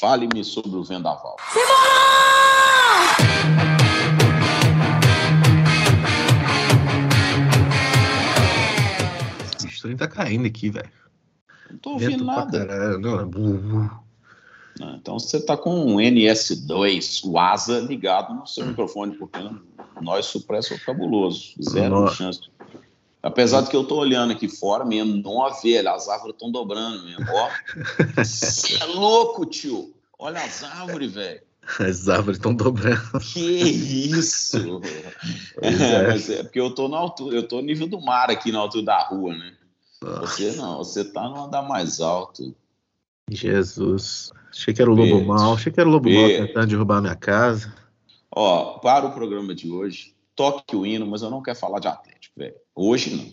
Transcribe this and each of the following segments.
Fale-me sobre o vendaval. O trem tá caindo aqui, velho. Não tô ouvindo nada. Não, Ah, Então você está com um NS2, o ASA, ligado no seu microfone, porque nós supresso é fabuloso. Zero chance. Apesar de que eu estou olhando aqui fora mesmo, não a velha, as árvores estão dobrando mesmo. Ó, você é louco, tio. Olha as árvores, velho. As árvores estão dobrando. Que isso? É, é. é porque eu tô na altura, eu tô no nível do mar aqui na altura da rua, né? Nossa, Você não, você tá no andar mais alto. Jesus. Achei que era o lobo Beijo. mal. Achei que era o lobo mal Beijo. tentando derrubar minha casa. Ó, para o programa de hoje, toque o hino, mas eu não quero falar de Atlético, velho. Hoje não.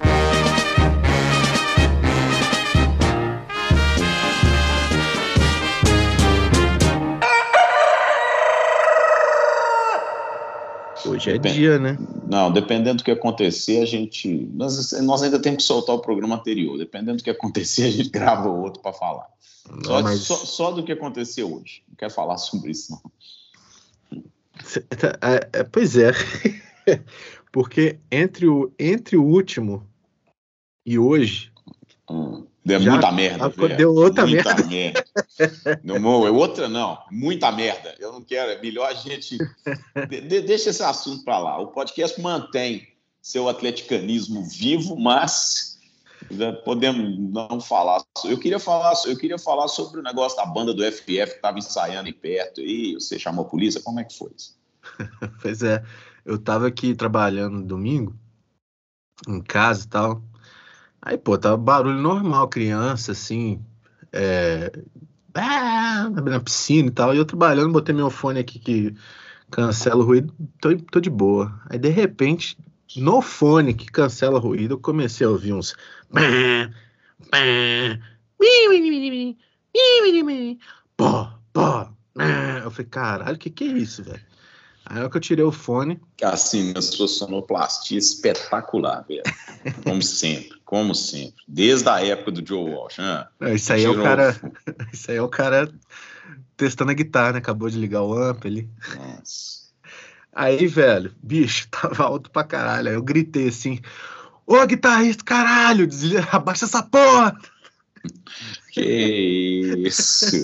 Hoje é Depende. dia, né? Não, dependendo do que acontecer, a gente. Nós, nós ainda temos que soltar o programa anterior. Dependendo do que acontecer, a gente grava outro para falar. Só, Não, mas só, só do que aconteceu hoje. Não quero falar sobre isso, não. tá- é, é, pois é. Porque entre o, entre o último e hoje, Hum. Deu Já muita merda. velho. outra muita merda. Não, é outra não. Muita merda. Eu não quero. É melhor a gente. de- de- deixa esse assunto para lá. O podcast mantém seu atleticanismo vivo, mas né, podemos não falar. Eu queria falar, eu queria falar sobre o negócio da banda do FF que estava ensaiando aí perto. E você chamou a polícia? Como é que foi isso? pois é, eu tava aqui trabalhando domingo, em casa e tal. Aí, pô, tava barulho normal, criança, assim, é, ah, na piscina e tal. E eu trabalhando, botei meu fone aqui que cancela o ruído, tô, tô de boa. Aí, de repente, no fone que cancela o ruído, eu comecei a ouvir uns. Pô, pô. Eu falei, caralho, o que que é isso, velho? Aí, hora que eu tirei o fone, Assim, a sua sonoplastia espetacular, velho. Como sempre, como sempre. Desde a época do Joe Walsh. né? Não, Isso aí é o cara. Isso aí é o cara testando a guitarra, né? Acabou de ligar o amp ali. Nossa. Aí, velho, bicho, tava alto pra caralho. Aí eu gritei assim: Ô guitarrista, caralho, desliga, abaixa essa porra! Que isso.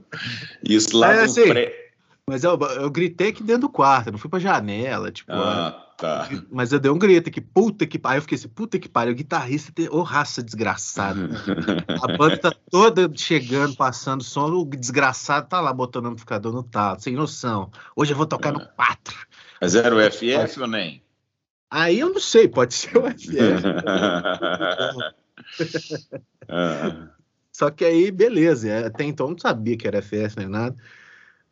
Isso lá É, no assim, pré. Mas eu, eu gritei aqui dentro do quarto, eu não fui pra janela, tipo. Ah, tá. Mas eu dei um grito aqui, puta que pariu. Aí eu fiquei assim, puta que pariu, guitarrista, tem... ô raça desgraçada. A banda tá toda chegando, passando som, o desgraçado tá lá botando o amplificador no talo, sem noção. Hoje eu vou tocar no 4. Mas era o FF ou nem? Aí eu não sei, pode ser o FF. Ah, Só que aí, beleza, é, até então eu não sabia que era FF nem nada.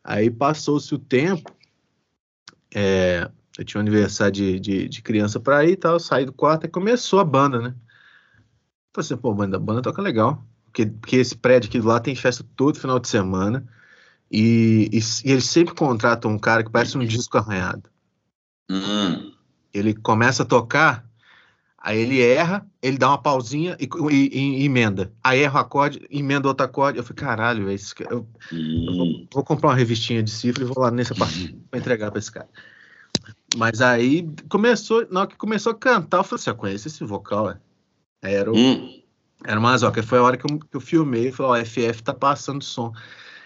Aí passou-se o tempo, é, eu tinha um aniversário de, de, de criança pra ir e tal, eu saí do quarto e começou a banda, né? Falei assim, pô, banda, a banda toca legal. Porque, porque esse prédio aqui do lado tem festa todo final de semana. E, e, e eles sempre contratam um cara que parece um disco arranhado. hum. Ele começa a tocar, aí ele erra, ele dá uma pausinha e, e- e emenda. Aí erra o acorde, emenda outro acorde. Eu falei, caralho, esse ca- eu, eu vou, vou comprar uma revistinha de cifra e vou lá nessa parte pra entregar pra esse cara. Mas aí começou, na hora que começou a cantar, eu falei assim, eu conheço esse vocal, é. Era o, Hum. era o Mazoca, foi a hora que eu, que eu filmei e falei, ó, o FF tá passando som.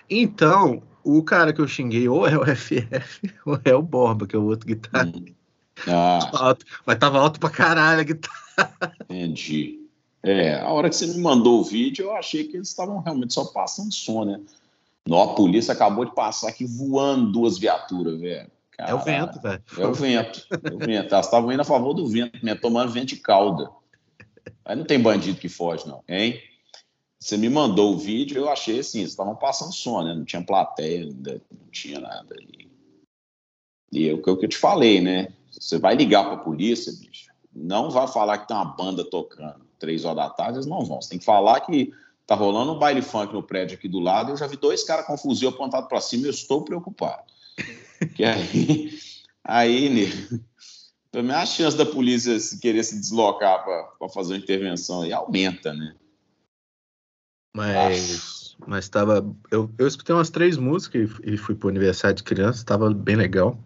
Então, o cara que eu xinguei ou é o FF ou é o Borba, que é o outro guitarra. Hum. Ah, Alto, mas tava alto pra caralho a guitarra. entendi. É, a hora que você me mandou o vídeo, eu achei que eles estavam realmente só passando som, né? Não, a polícia acabou de passar aqui voando duas viaturas, velho. É o vento, velho. É o vento. É o vento. Elas estavam indo a favor do vento, né? tomando vento de cauda. Aí não tem bandido que foge, não, hein? Você me mandou o vídeo, eu achei assim, eles estavam passando som, né? Não tinha plateia, não tinha nada ali. E é o que eu te falei, né? Você vai ligar pra polícia, bicho, não vai falar que tem uma banda tocando três horas da tarde, eles não vão. Você tem que falar que tá rolando um baile funk no prédio aqui do lado, eu já vi dois caras com fuzil apontado pra cima, eu estou preocupado. Que aí, aí, né? Também a chance da polícia se querer se deslocar para fazer uma intervenção aí aumenta, né? Mas mas tava. Eu, eu escutei umas três músicas e, e fui pro aniversário de criança, tava bem legal.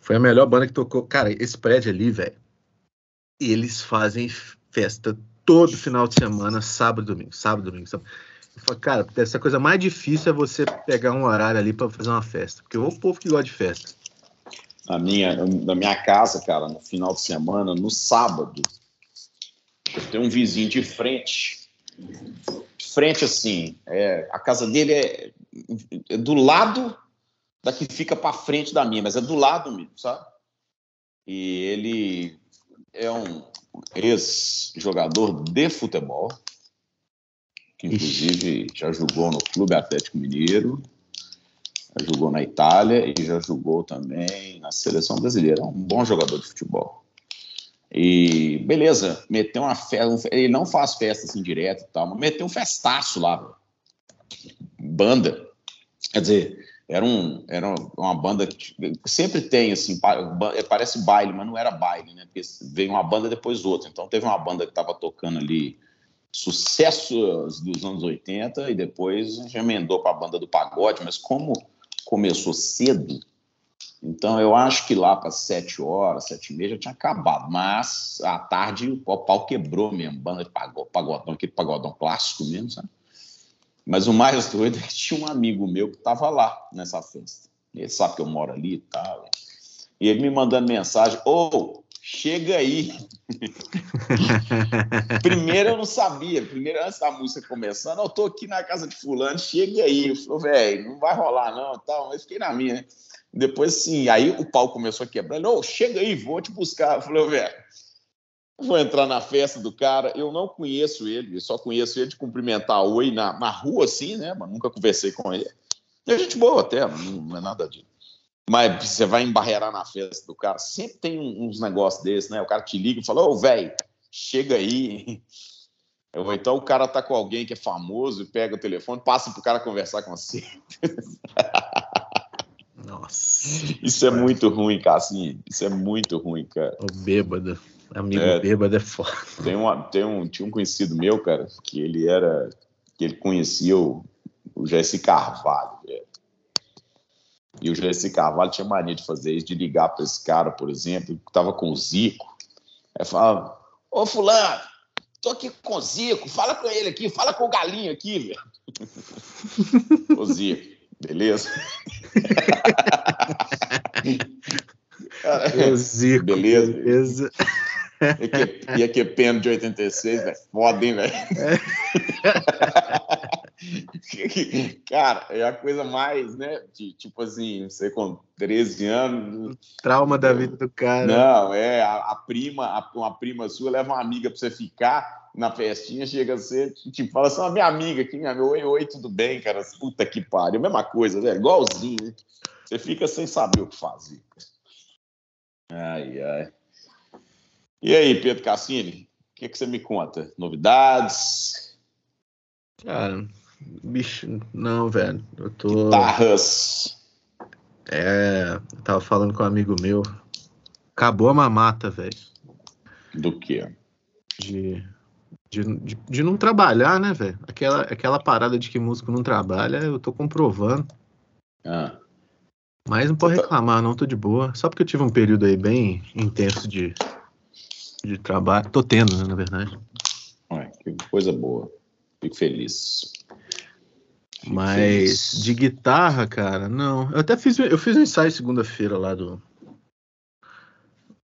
Foi a melhor banda que tocou. Cara, esse prédio ali, velho, eles fazem festa todo final de semana, sábado domingo, sábado domingo. Sábado. Eu falo, cara, essa coisa mais difícil é você pegar um horário ali para fazer uma festa, porque o povo que gosta de festa. Na minha, na minha casa, cara, no final de semana, no sábado, tem um vizinho de frente. Frente, assim, é, a casa dele é, é do lado da que fica para frente da minha, mas é do lado mesmo, sabe? E ele é um ex-jogador de futebol, que inclusive já jogou no Clube Atlético Mineiro, já jogou na Itália e já jogou também na seleção brasileira. É um bom jogador de futebol. E beleza, meteu uma festa. Ele não faz festa assim direto e tal, mas meteu um festaço lá. Banda. Quer dizer, era, um, era uma banda que sempre tem, assim, parece baile, mas não era baile, né? Porque veio uma banda depois outra. Então teve uma banda que estava tocando ali sucessos dos anos 80 e depois já emendou para a banda do pagode, mas como começou cedo, então, eu acho que lá para sete horas, sete e meia já tinha acabado. Mas à tarde o pau quebrou mesmo, banda de pagodão, aquele pagodão clássico mesmo, sabe? Mas o mais doido é que tinha um amigo meu que estava lá nessa festa. Ele sabe que eu moro ali e tal. E ele me mandando mensagem: Ô, oh, chega aí. Primeiro eu não sabia. Primeiro, antes da música começando, eu tô aqui na casa de Fulano, chega aí. Eu falei, velho, não vai rolar não. Tal. Mas fiquei na minha, né? Depois, sim, aí o pau começou a quebrar. Ele, oh, chega aí, vou te buscar. Eu falei, velho, vou entrar na festa do cara. Eu não conheço ele, só conheço ele de cumprimentar oi na, na rua, assim, né? Mas nunca conversei com ele. A gente boa até, não, não, é nada disso. Mas você vai embarrear na festa do cara, sempre tem uns negócios desses, né? O cara te liga e fala, ô, oh, velho, chega aí. Ou então o cara tá com alguém que é famoso e pega o telefone, passa pro cara conversar com você. Nossa. Isso é muito ruim, Cassinho. Isso é muito ruim, cara. O bêbado. Amigo é, bêbado é foda. Tem, uma, tem um, tinha um conhecido meu, cara, que ele era. que ele conhecia o, o Jesse Carvalho, velho. E o Jesse Carvalho tinha mania de fazer isso, de ligar para esse cara, por exemplo, que tava com o Zico. Aí falava: Ô, Fulano, tô aqui com o Zico, fala com ele aqui, fala com o Galinho aqui, velho. Ô, Zico, beleza? Zico, beleza. beleza. E a QPM de 86, velho. Foda, hein, velho? Cara, é a coisa mais, né? De, tipo assim, você com 13 anos. Trauma da vida do cara. Não, é. A, a prima, a, uma prima sua leva uma amiga pra você ficar na festinha, chega a ser, tipo, fala assim, minha amiga aqui, minha amiga, oi, oi, tudo bem, cara? Puta que pariu, mesma coisa, né? Igualzinho, né? Você fica sem saber o que fazer. Ai, ai. E aí, Pedro Cassini, o que, que você me conta? Novidades? Cara, bicho, não, velho. Eu tô. Guitarras. É, eu tava falando com um amigo meu. Acabou a mamata, velho. Do quê? De, de, de, de não trabalhar, né, velho? Aquela, aquela parada de que músico não trabalha, eu tô comprovando. Ah. Mas não pode reclamar, não, tô de boa. Só porque eu tive um período aí bem intenso de, de trabalho. Tô tendo, né, na verdade. Ué, que coisa boa. Fico feliz. Fico Mas de guitarra, cara, não. Eu até fiz, eu fiz um ensaio segunda-feira lá do,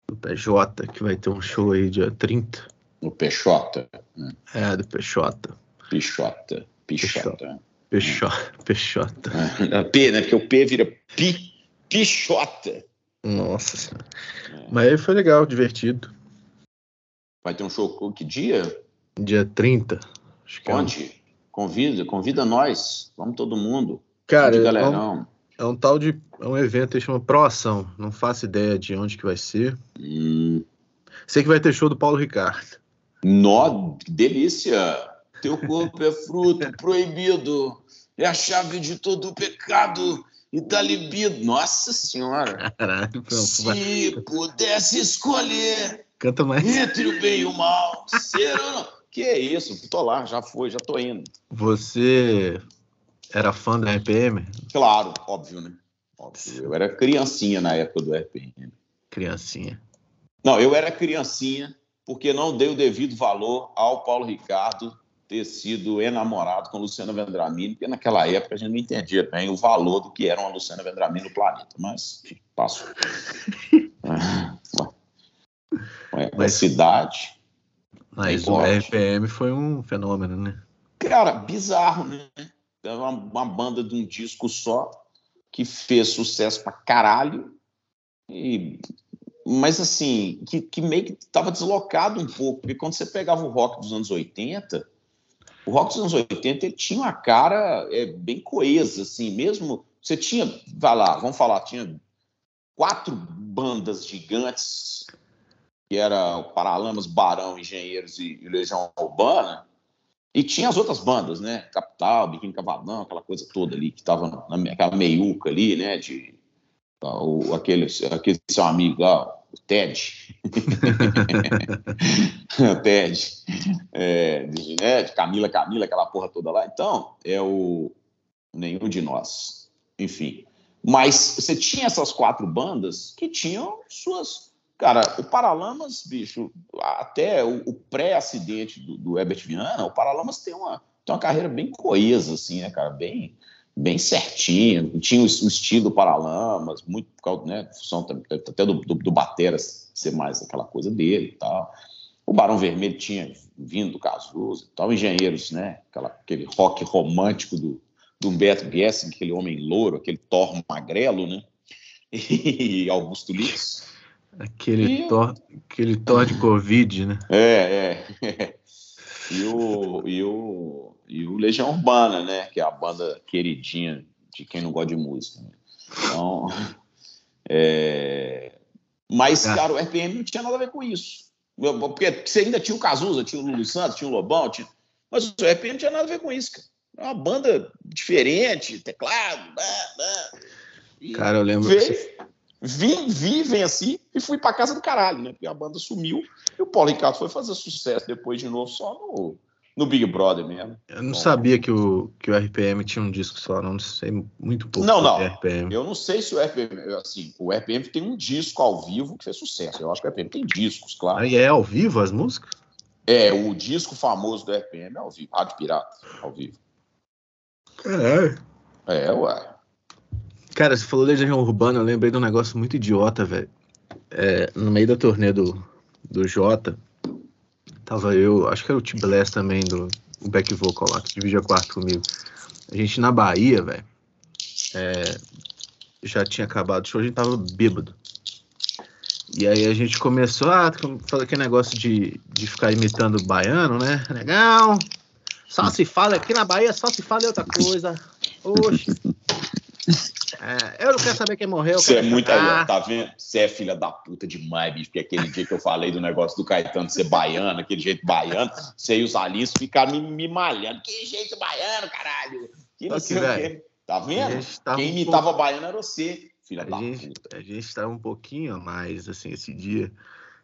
do PJ, que vai ter um show aí dia 30. No PJ? Né? É, do PJ. Pichota. Pichota. Pichota. Pichota. É. P, né? Porque o P vira pi, pichota. Nossa senhora. É. Mas aí foi legal, divertido. Vai ter um show que dia? Dia 30. Acho que Onde? É um... Convida, convida nós. Vamos todo mundo. Cara, é um, é um, tal de. É um evento que chama Proação. Não faço ideia de onde que vai ser. Hum. Sei que vai ter show do Paulo Ricardo. Nó, que delícia! Teu corpo é fruto proibido, é a chave de todo o pecado e da libido. Nossa Senhora! Caralho, pronto, Se pudesse escolher Canta mais. Entre o bem e o mal, ser ou não. Que é isso? Tô lá, já foi, já tô indo. Você era fã da RPM? Claro, óbvio, né? Óbvio. Eu era criancinha na época do RPM. Criancinha. Não, eu era criancinha porque não dei o devido valor ao Paulo Ricardo ter sido enamorado com Luciana Vendramini, porque naquela época a gente não entendia bem o valor do que era uma Luciana Vendramini no planeta, mas passou. é, mas, cidade. Mas o RPM foi um fenômeno, né? Cara, bizarro, né? É uma, uma banda de um disco só que fez sucesso pra caralho e mas assim, que, que meio que estava deslocado um pouco, porque quando você pegava o rock dos anos 80, o rock dos anos 80 ele tinha uma cara é, bem coesa, assim, mesmo. Você tinha, vai lá, vamos falar, tinha quatro bandas gigantes, que era o Paralamas, Barão, Engenheiros e, e Legião Urbana, e tinha as outras bandas, né? Capital, Biquíni Cavadão, aquela coisa toda ali, que estava naquela meiuca ali, né? De, o, aquele, aquele seu amigo lá, o Ted. o Ted. É, de, né, de Camila, Camila, aquela porra toda lá. Então, é o nenhum de nós. Enfim. Mas você tinha essas quatro bandas que tinham suas. Cara, o Paralamas, bicho, até o, o pré-acidente do, do Herbert Viana, o Paralamas tem uma, tem uma carreira bem coesa, assim, né, cara? Bem, bem certinho, tinha o, estilo Paralamas, muito por causa, né, função até do, do, do Bateras ser mais aquela coisa dele e tal. O Barão Vermelho tinha vindo do Cazuza e tal, Engenheiros, né, aquela, aquele rock romântico do, do Humberto Gessing, aquele homem louro, aquele Thor magrelo, né, e Augusto Lix. Aquele, e... Thor, aquele Thor de Covid, né? É, é. E o, e o e o Legião Urbana, né? Que é a banda queridinha de quem não gosta de música. Né? Então, é... mas, é. cara, o RPM não tinha nada a ver com isso. Porque você ainda tinha o Cazuza, tinha o Lulu Santos, tinha o Lobão, tinha... mas o RPM não tinha nada a ver com isso, cara. É uma banda diferente, teclado. cara, eu lembro. Veio, vim, vi, venci e fui pra casa do caralho, né? Porque a banda sumiu e o Paulo Ricardo foi fazer sucesso depois de novo só no no Big Brother mesmo. Eu não sabia que o, que o RPM tinha um disco só, não sei muito pouco não, não. RPM. Eu não sei se o RPM, assim, o RPM tem um disco ao vivo que fez sucesso. Eu acho que o RPM tem discos, claro. Aí é ao vivo as músicas? É, o disco famoso do RPM é ao vivo, Rádio Pirata, ao vivo. Caralho. É, ué. Cara, você falou Legião Urbana, eu lembrei de um negócio muito idiota, velho. É, no meio da turnê do, do Jota, Tava eu, acho que era o T-Blast também, do o back vocal lá, que dividia quarto comigo. A gente na Bahia, velho, é, já tinha acabado o show, a gente tava bêbado. E aí a gente começou a fazer aquele negócio de, de ficar imitando baiano, né? Legal. Só se fala aqui na Bahia, só se fala outra coisa. Oxe. É, eu não quero saber quem morreu. Você é muito aí, tá vendo? Você é filha da puta demais, bicho. Porque aquele dia que eu falei do negócio do Caetano ser baiano, aquele jeito baiano, você e os Alice ficaram me, me malhando. Que jeito baiano, caralho! Que não sei o quê. Tá vendo? Quem imitava um baiano era você, filha a da gente, puta. A gente tava um pouquinho a mais, assim, esse dia.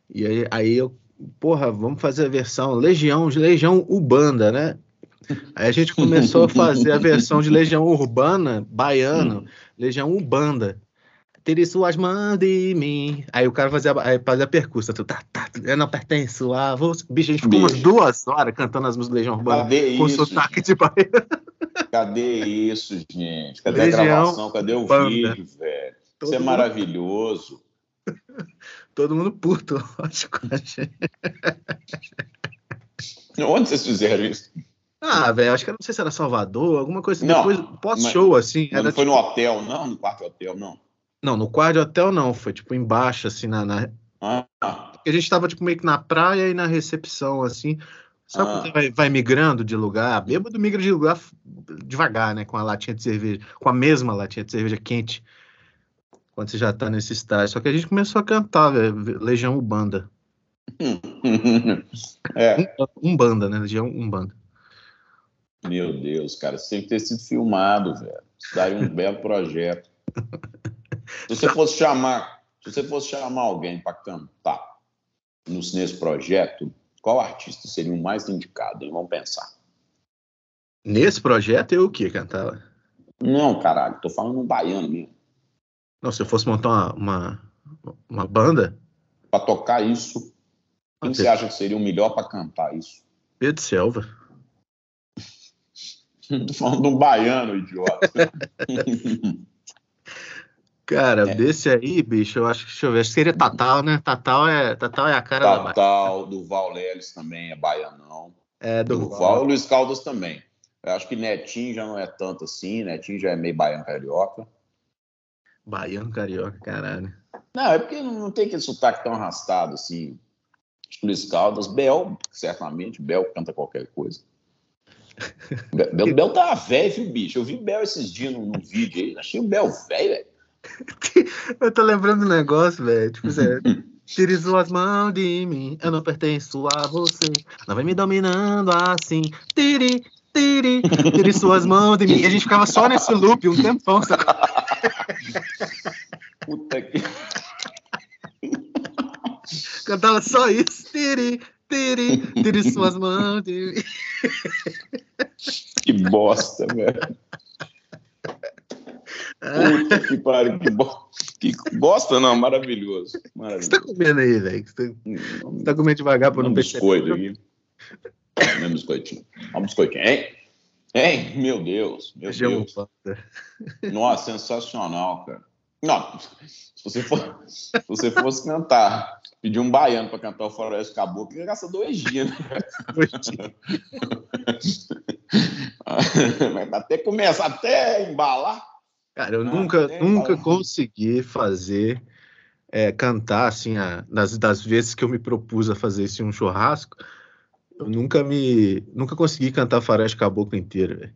E aí, aí eu, porra, vamos fazer a versão Legião, Legião Ubanda, né? Aí a gente começou a fazer a versão de Legião Urbana, baiano, Legião Umbanda. Tere suas mãos de mim. Aí o cara fazia, fazia a percussa. Tu, tá, tá, eu não pertenço a você. Bicho, a gente ficou umas duas horas cantando as músicas do Legião Urbana Cadê com isso, sotaque de Bahia. Cadê isso, gente? Cadê Legião a gravação? Cadê o Banda. vídeo, velho? Todo isso é maravilhoso. Todo mundo puto, lógico. Onde vocês fizeram isso? Ah, velho, acho que não sei se era Salvador, alguma coisa assim, não, depois pós-show, assim. Era, não foi tipo... no hotel, não? No quarto hotel, não? Não, no quarto hotel não, foi tipo embaixo, assim, na. na... Ah. A gente tava tipo meio que na praia e na recepção, assim. Sabe ah. quando vai, vai, migrando de lugar? Bêbado migra de lugar devagar, né? Com a latinha de cerveja, com a mesma latinha de cerveja quente. Quando você já tá nesse estágio. Só que a gente começou a cantar, velho, Legião Umbanda. é. Umbanda, né? Legião Umbanda. Meu Deus, cara, isso tem que ter sido filmado, velho. Isso daí é um belo projeto. Se você fosse chamar, se você fosse chamar alguém para cantar nesse projeto, qual artista seria o mais indicado? Hein? Vamos pensar. Nesse projeto eu o que cantava? Não, caralho, tô falando um baiano mesmo. Não, se eu fosse montar uma, uma, uma banda. Pra tocar isso, quem Ah, você acha que seria o melhor pra cantar isso? Pedro Selva. Tô falando de um baiano, idiota. Cara, É. desse aí, bicho, eu acho que, deixa eu ver, acho que seria Tatal, né? Tatal é, Tatal é a cara da Bahia. Tatal, Duval Leles também é baianão. É, do Duval e Luiz Caldas também. Eu acho que Netinho já não é tanto assim, Netinho já é meio baiano carioca. Baiano Carioca, caralho. Não, é porque não tem aquele sotaque tão arrastado assim. Luiz Caldas, Bel, certamente, Bel canta qualquer coisa. Be- Bel, Bel tá velho, viu, bicho? Eu vi Bel esses dias num, num vídeo aí, achei o Bel velho, velho. Eu tô lembrando um negócio, velho. Tipo, Zé, tire suas mãos de mim, eu não pertenço a você. Não vai me dominando assim. Tire, tire, tire suas mãos de mim. E a gente ficava só nesse loop um tempão, sabe? Puta que. Cantava só isso. Tire, tire, tire suas mãos de mim. Que bosta, velho. Puta que pariu, que, bo... que bosta, não, maravilhoso. O que você tá comendo aí, velho? Você Um, tá comendo devagar pra não um perceber. biscoito aqui. Um biscoitinho. Um biscoitinho, hein? Hein? Meu Deus, meu Deus. Nossa, sensacional, cara. Não, se você, for, se você fosse cantar, pedir um baiano pra cantar o Floresta Caboclo, ia gastar dois dias, né? Mas até começar, até embalar. Cara, eu Ah, nunca, nunca consegui fazer, é, cantar, assim, a, das, das vezes que eu me propus a fazer isso em um churrasco, eu nunca me, nunca consegui cantar Faroeste Caboclo inteiro, velho.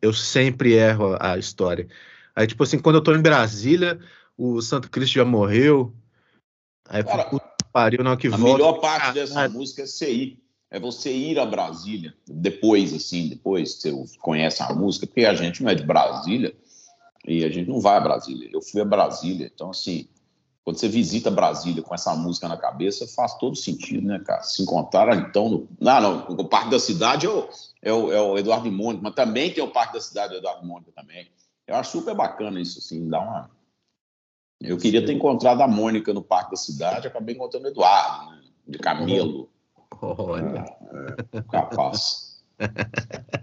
Eu sempre erro a, a história. Aí, tipo assim, quando eu tô em Brasília, o Santo Cristo já morreu, aí eu Cara, fico, puta pariu, não, que A volta. melhor parte dessa caralho. música é você ir. É você ir a Brasília, depois, assim, depois que você conhece a música, porque a gente não é de Brasília e a gente não vai a Brasília. Eu fui a Brasília, então, assim, quando você visita Brasília com essa música na cabeça, faz todo sentido, né, cara? Se encontraram, então, no... não, não, o Parque da Cidade é o, é o, é o Eduardo Mônica, mas também tem o Parque da Cidade do Eduardo Mônica também. Eu acho super bacana isso, assim, dá uma... Eu queria ter encontrado a Mônica no Parque da Cidade, acabei encontrando o Eduardo, né? De camelo. Olha, Capaz.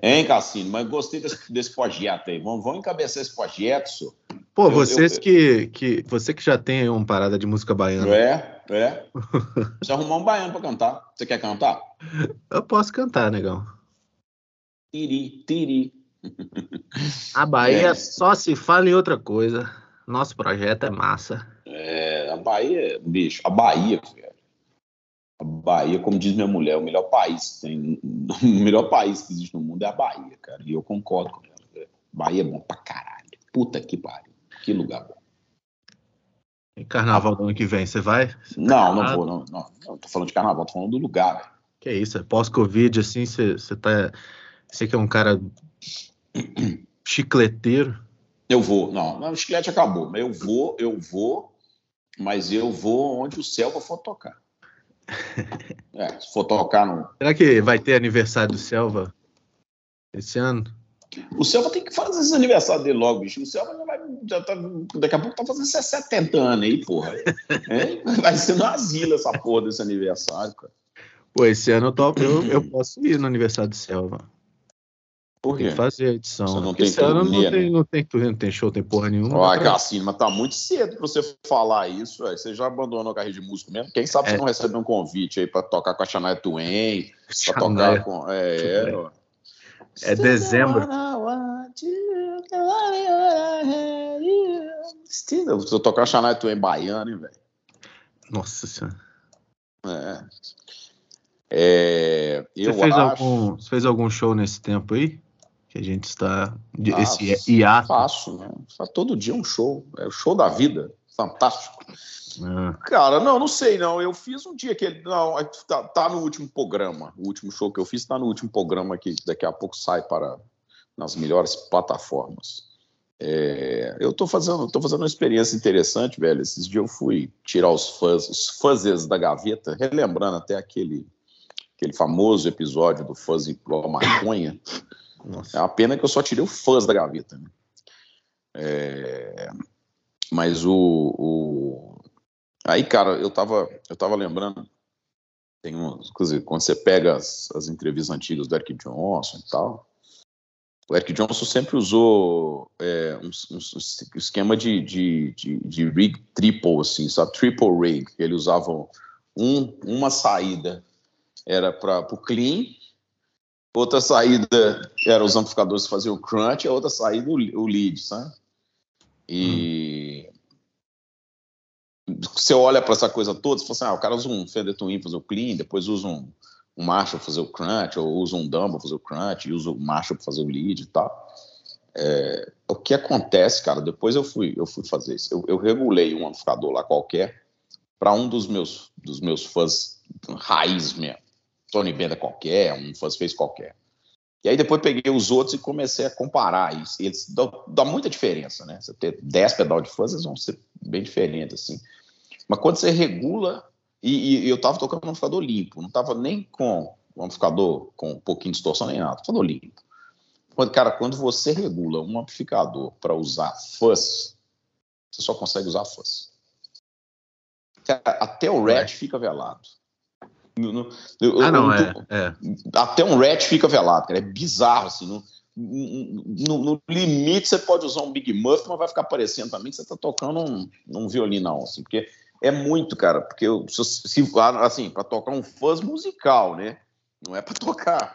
hein, Cassino? Mas gostei desse, desse projeto aí. Vamos, vamos encabeçar esse projeto, senhor. pô, eu- vocês eu- que, que, você que já tem aí uma parada de música baiana, É, é. Precisa arrumar um baiano pra cantar. Você quer cantar? eu posso cantar, negão. Tiri, tiri. A Bahia É. só se fala em outra coisa. Nosso projeto é massa. É, a Bahia, bicho, a Bahia, velho. A Bahia, como diz minha mulher, o melhor país que tem, o melhor país que existe no mundo é a Bahia, cara. E eu concordo com ela. velho. Bahia é bom pra caralho. Puta que pariu. Que lugar bom. E carnaval do ano que vem, você vai? Não, não Ah. vou, não. Não, não tô falando de carnaval, tô falando do lugar, velho. Que isso, é pós-Covid, assim, você você tá. Você que é um cara chicleteiro. Eu vou, não, não, o chiclete acabou. mas Eu vou, eu vou, mas eu vou onde o Selva for tocar. É, se for tocar no. Será que vai ter aniversário do Selva esse ano? O Selva tem que fazer esse aniversário dele logo, bicho. O Selva já vai. Já tá, daqui a pouco tá fazendo 70 anos aí, porra. É, vai ser no asilo essa porra desse aniversário, cara. Pô, esse ano eu, topo, eu, eu posso ir no aniversário do Selva. Por Tem que fazer a edição. Você né? não tem esse ano não tem, né? não tem não tem show, tem porra nenhuma. Ó, Cassino, mas tá muito cedo pra você falar isso, velho. Você já abandonou a carreira de músico mesmo? Quem sabe você É. não recebeu um convite aí pra tocar com a Shania Twain, pra tocar com. É, é. É dezembro. Você tocar a Shania Twain baiana, hein, velho? Nossa senhora. É. É, eu Você fez, acho. algum, você fez algum show nesse tempo aí? Que a gente está. Ah, esse hiato. Faço, né? Todo dia um show. É o show da vida. Fantástico. Ah, Cara, não, não sei, não. Eu fiz um dia que ele. Não, tá, tá no último programa. O último show que eu fiz tá no último programa que daqui a pouco sai para nas melhores plataformas. É, eu tô fazendo, tô fazendo uma experiência interessante, velho. Esses dias eu fui tirar os fãs, os fuzzes da gaveta, relembrando até aquele, aquele famoso episódio do fuzz igual a maconha. É nossa. uma pena que eu só tirei o fuzz da gaveta. Né? É, mas o, o, Aí, cara, eu tava, eu tava lembrando. Tem uns, quando você pega as, as entrevistas antigas do Eric Johnson e tal, o Eric Johnson sempre usou é, um, um, um, esquema de, de, de, de, rig triple, assim, sabe? Triple rig. Ele usava um, uma saída era para o clean, outra saída era os amplificadores faziam o crunch, a outra saída o, lead, sabe? E hum. você olha para essa coisa toda, você fala assim, ah, o cara usa um Fender Twin fazer o clean, depois usa um, um Marshall fazer o crunch, ou usa um Dumbo fazer o crunch, e usa o Marshall fazer o lead e tal. É, o que acontece, cara, depois eu fui, eu fui fazer isso. Eu, eu regulei um amplificador lá qualquer para um dos meus, dos meus fãs raiz mesmo. Tony Benda qualquer, um fez qualquer. E aí depois peguei os outros e comecei a comparar. E eles dão, dão muita diferença, né? Você ter 10 pedal de fãs, eles vão ser bem diferentes, assim. Mas quando você regula e, e eu estava tocando um amplificador limpo, não estava nem com um amplificador com um pouquinho de distorção nem nada, amplificador limpo. Quando, cara, quando você regula um amplificador para usar fuzz, você só consegue usar fuzz. Até o red fica velado. No, no, ah, não, é, é, Até um red fica velado, cara. É bizarro, assim. No, no, no, limite, você pode usar um Big Muff, mas vai ficar parecendo também que você está tocando um, um violino, assim, porque é muito, cara, porque eu, se, assim, para tocar um fuzz musical, né? Não é para tocar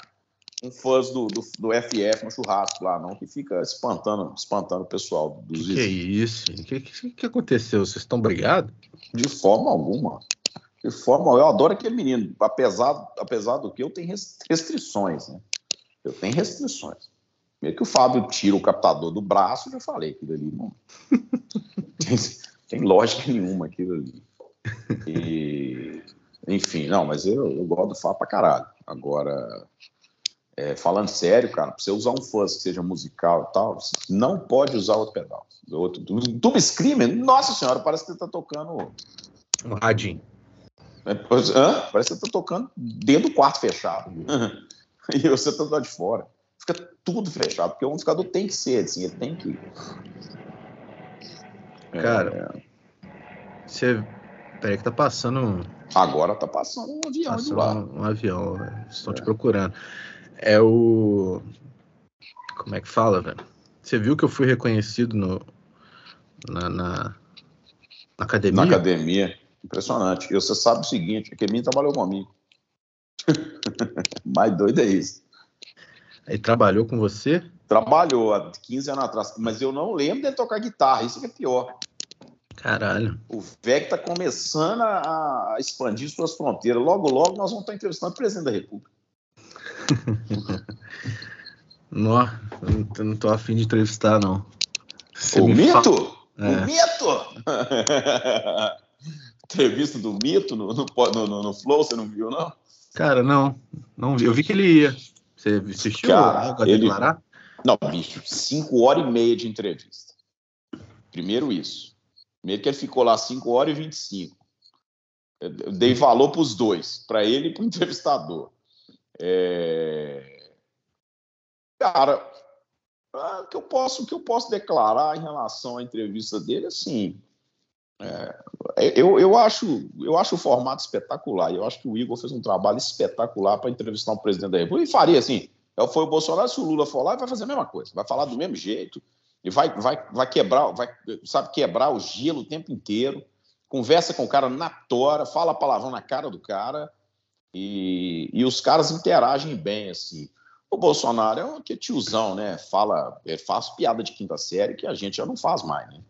um fuzz do, do, do, FF no churrasco lá, não, que fica espantando, espantando o pessoal dos Que, que é isso? O que, que, que, aconteceu? Vocês estão brigados? De forma alguma. Forma Eu adoro aquele menino, apesar, apesar do que eu tenho restrições, né? Eu tenho restrições. Meio que o Fábio tira o captador do braço, já falei aquilo ali, não. tem lógica nenhuma aquilo ali. E, enfim, não, mas eu, eu gosto do Fá pra caralho. Agora, é, falando sério, cara, pra você usar um fuzz que seja musical e tal, não pode usar outro pedal. Outro, Tube Screamer, nossa senhora, parece que você tá tocando. Um radinho. É, hã? Parece que você tá tocando dentro do quarto fechado. e você tá do lado de fora. Fica tudo fechado, porque o amplificador tem que ser assim, ele tem que. Cara, é... você. Peraí que tá passando. Agora tá passando um avião passando lá. Um avião, estão é. te procurando. É o. Como é que fala, velho? Você viu que eu fui reconhecido no, na, na, na academia? Na academia. Impressionante. E você sabe o seguinte: a Kemin trabalhou comigo. Mais doido é isso. Ele trabalhou com você? Trabalhou há 15 anos atrás, mas eu não lembro dele tocar guitarra, isso que é pior. Caralho. O VEC está começando a, expandir suas fronteiras. Logo, logo nós vamos estar entrevistando o presidente da República. não, eu não tô afim de entrevistar, não. Você o mito? Fala... É. O mito? Entrevista do mito no, no, no, no, Flow, você não viu, não? Cara, não. não vi. Eu vi que ele ia. Você assistiu Cara, a ele... declarar? Não, bicho, cinco horas e meia de entrevista. Primeiro isso. Primeiro que ele ficou lá 5 horas e 25. Eu dei valor para os dois, para ele e para o entrevistador. É... Cara, o que eu posso, o que eu posso declarar em relação à entrevista dele, assim, é, eu, eu, acho, eu acho o formato espetacular. Eu acho que o Igor fez um trabalho espetacular para entrevistar o presidente da República. E faria assim: foi o Bolsonaro, se o Lula for lá, vai fazer a mesma coisa, vai falar do mesmo jeito, e vai, vai, vai quebrar, vai, sabe, quebrar o gelo o tempo inteiro, conversa com o cara na tora, fala palavrão na cara do cara, e, e os caras interagem bem, assim. O Bolsonaro é um que é tiozão, né? Fala, é, faz piada de quinta série que a gente já não faz mais, né?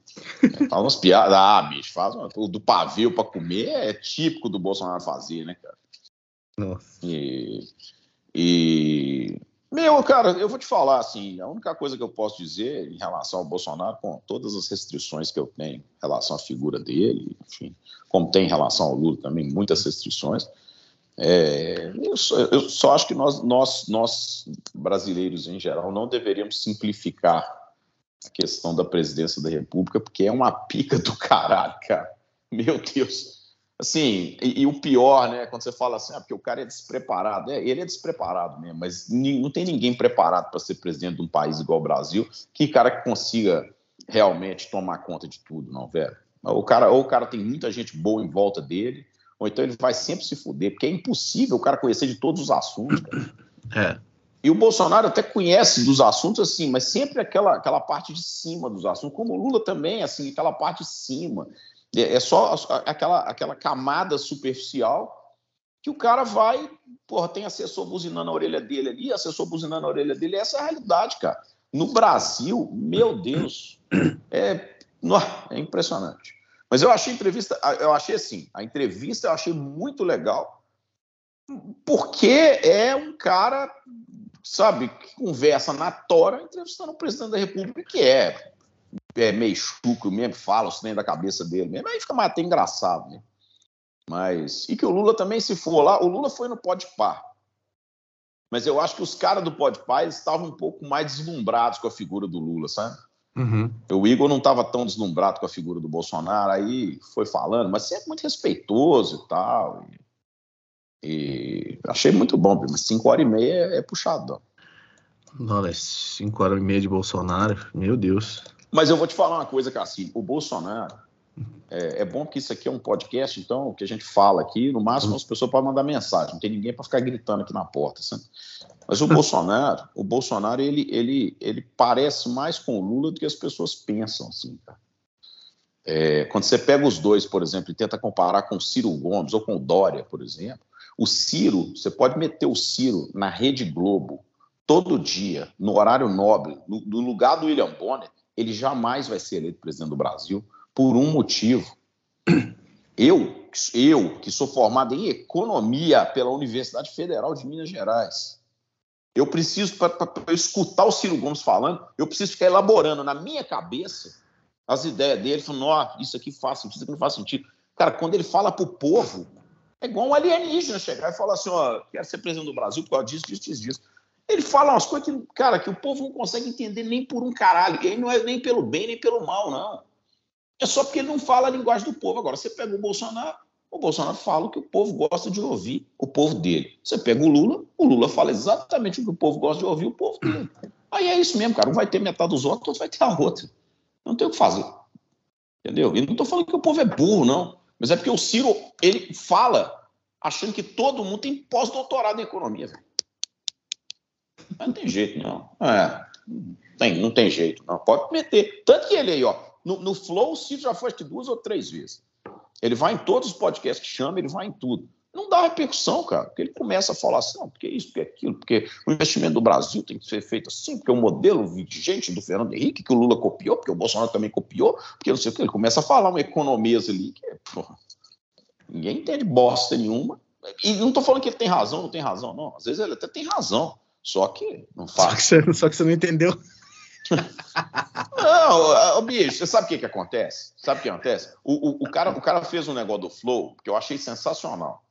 faz umas piadas, ah, bicho, faz uma, o do pavio para comer é típico do Bolsonaro fazer, né, cara? Nossa. E, e meu, cara, eu vou te falar assim, a única coisa que eu posso dizer em relação ao Bolsonaro, com todas as restrições que eu tenho em relação à figura dele, enfim, como tem em relação ao Lula também, muitas restrições, é, eu, só, eu, só, acho que nós, nós, nós, brasileiros em geral, não deveríamos simplificar a questão da presidência da República, porque é uma pica do caralho, cara. Meu Deus. Assim, e, e, o pior, né, quando você fala assim, ah, porque o cara é despreparado, é, ele é despreparado mesmo, mas não tem ninguém preparado para ser presidente de um país igual o Brasil, que cara que consiga realmente tomar conta de tudo, não, velho. O cara, ou o cara tem muita gente boa em volta dele, ou então ele vai sempre se fuder, porque é impossível o cara conhecer de todos os assuntos. É. E o Bolsonaro até conhece dos assuntos assim, mas sempre aquela, aquela parte de cima dos assuntos, como o Lula também, assim, aquela parte de cima. É, é só aquela, aquela camada superficial que o cara vai, porra, tem assessor buzinando a orelha dele ali, assessor buzinando a orelha dele, essa é a realidade, cara. No Brasil, meu Deus, é, é impressionante. Mas eu achei a entrevista, eu achei assim, a entrevista eu achei muito legal, porque é um cara sabe, que conversa na tora entrevistando o presidente da República, que é, é meio chuco mesmo, fala o trem da cabeça dele mesmo, aí fica mais até engraçado, né? Mas, e que o Lula também, se for lá, o Lula foi no Pode Par. Mas eu acho que os caras do Pode Par estavam um pouco mais deslumbrados com a figura do Lula, sabe? Uhum. O Igor não estava tão deslumbrado com a figura do Bolsonaro, aí foi falando, mas sempre muito respeitoso e tal. E e achei muito bom, mas 5 horas e meia é, é puxado. É 5 horas e meia de Bolsonaro, meu Deus. Mas eu vou te falar uma coisa, Cassi. O Bolsonaro, é, é, bom que isso aqui é um podcast, então o que a gente fala aqui, no máximo as pessoas podem mandar mensagem, não tem ninguém para ficar gritando aqui na porta. Sabe? Mas o Bolsonaro, o Bolsonaro, ele, ele, ele parece mais com o Lula do que as pessoas pensam, assim, É, quando você pega os dois, por exemplo, e tenta comparar com o Ciro Gomes ou com o Dória, por exemplo, o Ciro, você pode meter o Ciro na Rede Globo todo dia, no horário nobre, no, no lugar do William Bonner, ele jamais vai ser eleito presidente do Brasil por um motivo. Eu, eu que sou formado em economia pela Universidade Federal de Minas Gerais, eu preciso, para escutar o Ciro Gomes falando, eu preciso ficar elaborando na minha cabeça as ideias dele, falando, isso aqui faz sentido, isso aqui não faz sentido. Cara, quando ele fala para o povo, é igual um alienígena chegar e falar assim: ó, quero ser presidente do Brasil por causa disso, disso, disso, disso. Ele fala umas coisas que, cara, que o povo não consegue entender nem por um caralho. E aí não é nem pelo bem, nem pelo mal, não. É só porque ele não fala a linguagem do povo. Agora, você pega o Bolsonaro, o Bolsonaro fala o que o povo gosta de ouvir, o povo dele. Você pega o Lula, o Lula fala exatamente o que o povo gosta de ouvir, o povo dele. Aí é isso mesmo, cara. Um vai ter metade dos outros, outro vai ter a outra. Não tem o que fazer. Entendeu? E não estou falando que o povo é burro, não. Mas é porque o Ciro, ele fala achando que todo mundo tem pós-doutorado em economia. Mas não tem jeito, não. É, tem, não tem jeito, não. Pode meter. Tanto que ele aí, ó, no, no Flow, o Ciro já foi acho que duas ou três vezes. Ele vai em todos os podcasts que chama, ele vai em tudo. Não dá repercussão, cara, porque ele começa a falar assim, não, porque isso, porque aquilo, porque o investimento do Brasil tem que ser feito assim, porque o modelo vigente do Fernando Henrique, que o Lula copiou, porque o Bolsonaro também copiou, porque não sei o que, ele começa a falar uma economia ali que, porra, ninguém entende bosta nenhuma. E não estou falando que ele tem razão, não tem razão, não. Às vezes ele até tem razão, só que não faz. Só que você, só que você não entendeu. não, bicho, você sabe o que, que acontece? Sabe o que acontece? O, o, o, cara, o cara fez um negócio do Flow que eu achei sensacional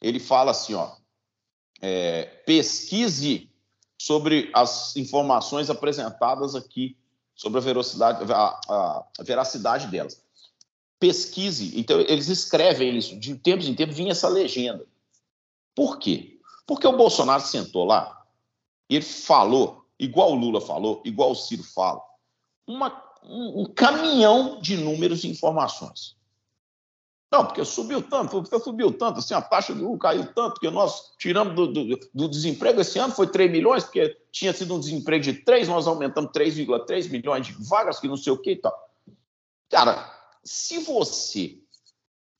ele fala assim, ó, é, pesquise sobre as informações apresentadas aqui, sobre a veracidade, a, a, a veracidade delas. Pesquise. Então, eles escrevem isso. De tempos em tempos vinha essa legenda. Por quê? Porque o Bolsonaro sentou lá e ele falou, igual o Lula falou, igual o Ciro fala, uma, um, um caminhão de números e informações. Não, porque subiu tanto, porque subiu tanto, assim, a taxa do caiu tanto, porque nós tiramos do, do, do, desemprego esse ano, foi 3 milhões, porque tinha sido um desemprego de 3, nós aumentamos 3,3 milhões de vagas, que não sei o que e tal. Cara, se você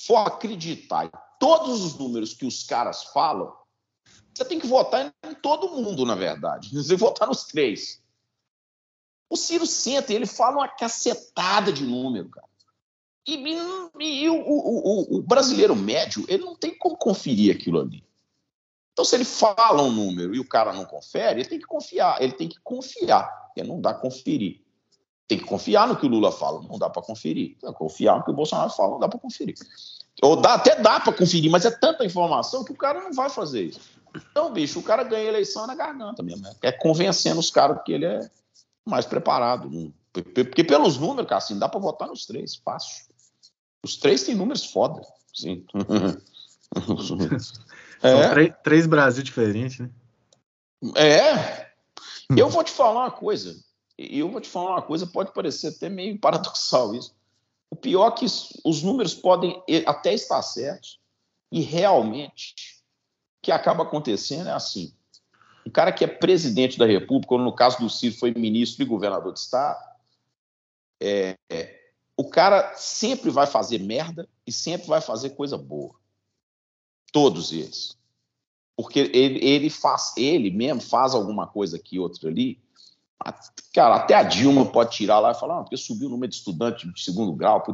for acreditar em todos os números que os caras falam, você tem que votar em todo mundo, na verdade. Você tem que votar nos três. O Ciro senta e ele fala uma cacetada de número, cara. E, e, e o, o, o, brasileiro médio, ele não tem como conferir aquilo ali. Então, se ele fala um número e o cara não confere, ele tem que confiar. Ele tem que confiar, porque não dá conferir. Tem que confiar no que o Lula fala, não dá para conferir. Tem confiar no que o Bolsonaro fala, não dá para conferir. Ou dá, até dá para conferir, mas é tanta informação que o cara não vai fazer isso. Então, bicho, o cara ganha eleição na garganta mesmo. Né? É convencendo os caras que ele é mais preparado. Porque pelos números, cara, assim, dá para votar nos três, fácil. Os três têm números foda. Sim. é. três, três Brasil diferentes, né? É. Eu vou te falar uma coisa. Eu vou te falar uma coisa, pode parecer até meio paradoxal isso. O pior é que os números podem até estar certos, e realmente o que acaba acontecendo é assim: um cara que é presidente da República, ou no caso do Ciro foi ministro e governador de Estado, é, é, o cara sempre vai fazer merda e sempre vai fazer coisa boa. Todos eles. Porque ele, ele faz, ele mesmo faz alguma coisa aqui, outra ali. Cara, até a Dilma pode tirar lá e falar, ah, porque subiu o número de estudantes de segundo grau.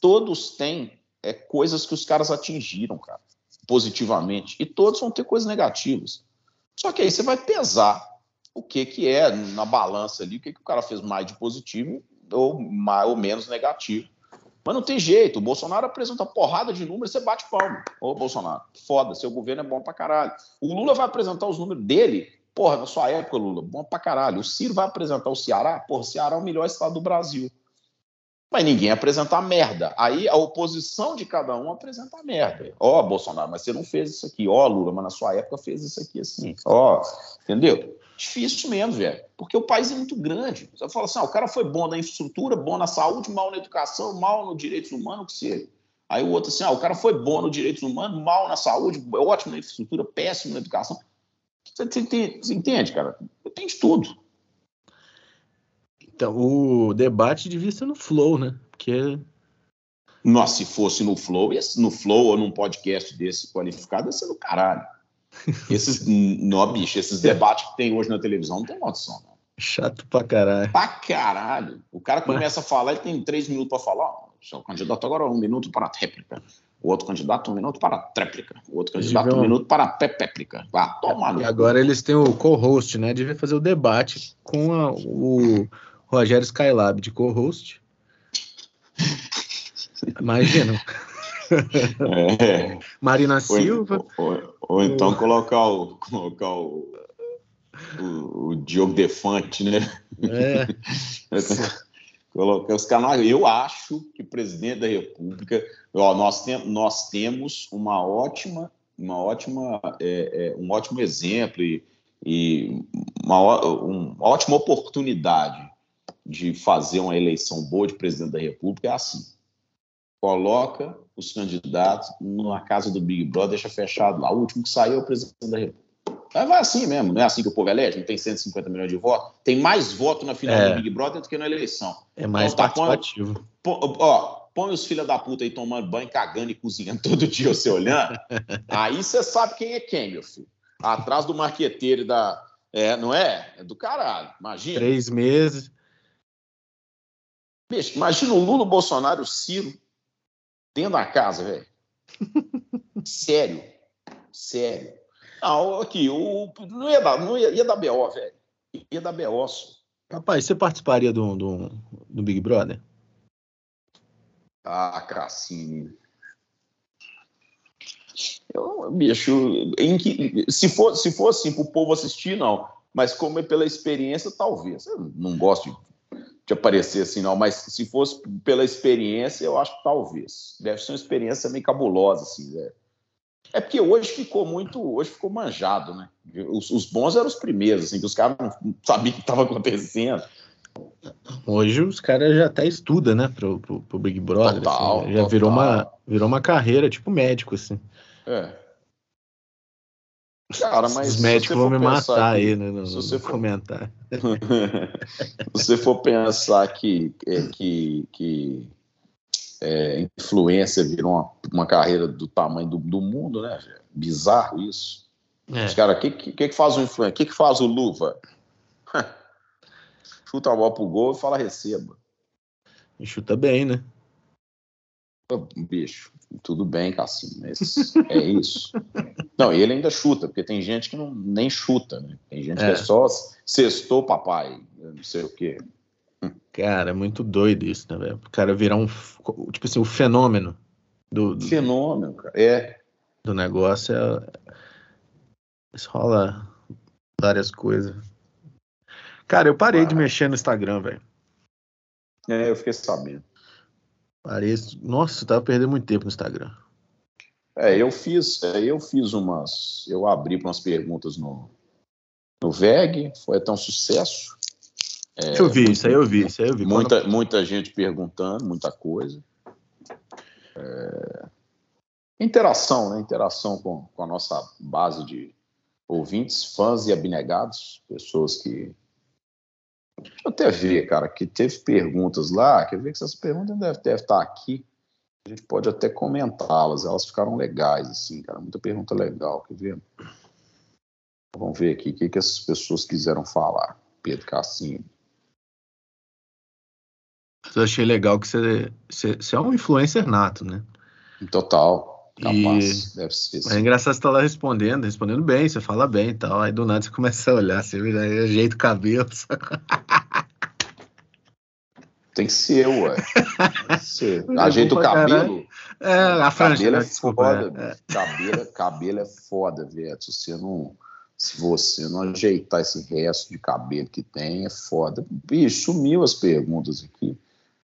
Todos têm é, coisas que os caras atingiram, cara, positivamente. E todos vão ter coisas negativas. Só que aí você vai pesar o que, que é na balança ali, o que, que o cara fez mais de positivo ou, mais, ou menos negativo. Mas não tem jeito. O Bolsonaro apresenta porrada de números, você bate palma. Ô, Bolsonaro, foda, seu governo é bom pra caralho. O Lula vai apresentar os números dele, porra, na sua época, Lula, bom pra caralho. O Ciro vai apresentar o Ceará, porra, o Ceará é o melhor estado do Brasil. Mas ninguém apresenta merda. Aí a oposição de cada um apresenta merda. Ó, oh, Bolsonaro, mas você não fez isso aqui. Ó, oh, Lula, mas na sua época fez isso aqui assim. Ó, oh, entendeu? Difícil mesmo, velho. Porque o país é muito grande. Você fala assim: ah, o cara foi bom na infraestrutura, bom na saúde, mal na educação, mal no direitos humanos, o que seja. Aí o outro assim: ah, o cara foi bom no direitos humanos, mal na saúde, ótimo na infraestrutura, péssimo na educação. Você, você, você entende, cara? Tem de tudo. Então, o debate devia ser no Flow, né? Porque. Nossa, se fosse no Flow, no Flow ou num podcast desse qualificado, ia ser do caralho. Esses, não, bicho, esses debates que tem hoje na televisão não tem noção, não. Chato pra caralho. Pra caralho. O cara começa Mas... a falar, ele tem três minutos para falar. O candidato agora um minuto para a réplica. O outro candidato um minuto para a tréplica. O outro candidato um minuto para a péplica. Vá, toma. E agora eles têm o co-host, né? Devia fazer o debate com a, o Rogério Skylab de co-host. Imagina. É. Marina Silva. Ou, ou, ou então o... colocar o, colocar o, o, o Diogo Defante, né? É. colocar os canais. Eu acho que o presidente da República, ó, nós, tem, nós temos uma ótima, uma ótima, é, é, um ótimo exemplo e, e uma, uma ótima oportunidade de fazer uma eleição boa de presidente da República é assim coloca os candidatos na casa do Big Brother, deixa fechado lá. O último que saiu é o presidente da República. Mas vai assim mesmo, não é assim que o povo elege? Não tem 150 milhões de votos? Tem mais voto na final é. do Big Brother do que na eleição. É mais então, tá, participativo. Põe, ó, põe os filhos da puta aí tomando banho, cagando e cozinhando todo dia você olhando. aí você sabe quem é quem, meu filho. Atrás do marqueteiro da. É, não é? É do caralho. Imagina. Três meses. Bicho, imagina o Lula, o Bolsonaro, o Ciro dentro da casa, velho. sério. Sério. Não, aqui, o, não, ia dar, não ia, ia dar BO, velho. Ia dar BO. Rapaz, você participaria do, do, do Big Brother? Ah, Cassini. Eu, bicho, que, se, for, se for assim para o povo assistir, não. Mas como é pela experiência, talvez. Eu não gosto de de aparecer assim, não, mas se fosse pela experiência, eu acho que talvez. Deve ser uma experiência meio cabulosa, assim, né? É porque hoje ficou muito, hoje ficou manjado, né? Os, os bons eram os primeiros, assim, que os caras não sabiam o que estava acontecendo. Hoje os caras já até estudam, né, pro, pro, pro Big Brother. Total, assim, já total. virou uma, virou uma carreira, tipo médico, assim. É. Cara, mas Os médicos vão me matar que, aí né, no, se você for, comentar. se você for pensar que, é, que, que é, influência virou uma, uma carreira do tamanho do, do mundo, né? Bizarro isso. É. Os caras, o que, que, que faz o influência? O que, que faz o luva? Chuta a bola pro gol e fala receba. E chuta bem, né? Bicho, tudo bem, Cassim, mas é isso. Não, ele ainda chuta, porque tem gente que não, nem chuta, né? Tem gente é. que é só sextou papai, não sei o quê. Cara, é muito doido isso, né, velho? O cara virar um, tipo assim, o fenômeno do... do fenômeno, cara, é. Do negócio é... Isso rola várias coisas. Cara, eu parei ah. de mexer no Instagram, velho. É, eu fiquei sabendo. Parei, nossa, tava perdendo muito tempo no Instagram. É, eu fiz, é, eu fiz umas, eu abri para umas perguntas no, no VEG, foi até um sucesso. É, eu vi, isso aí eu vi, isso aí eu vi. Muita, Quando... muita gente perguntando, muita coisa. É... Interação, né? Interação com, com a nossa base de ouvintes, fãs e abnegados, pessoas que. Deixa eu até ver, cara, que teve perguntas lá. Quer ver que essas perguntas devem, devem estar aqui. A gente pode até comentá-las. Elas ficaram legais, assim, cara. Muita pergunta legal. Quer ver? Vamos ver aqui o que, que essas pessoas quiseram falar. Pedro Cassini. Eu achei legal que você, você, você é um influencer nato, né? Total. Capaz, e... deve ser. É engraçado você estar tá lá respondendo, respondendo bem, você fala bem e tal. Aí do nada você começa a olhar, você aí ajeita o cabelo. Tem que ser, ué. Tem que ser. Ajeita o cabelo. É, a franja. Cabelo é desculpa, foda. É. Cabelo, cabelo é foda, velho. Se você não. Se você não ajeitar esse resto de cabelo que tem, é foda. Bicho, sumiu as perguntas aqui.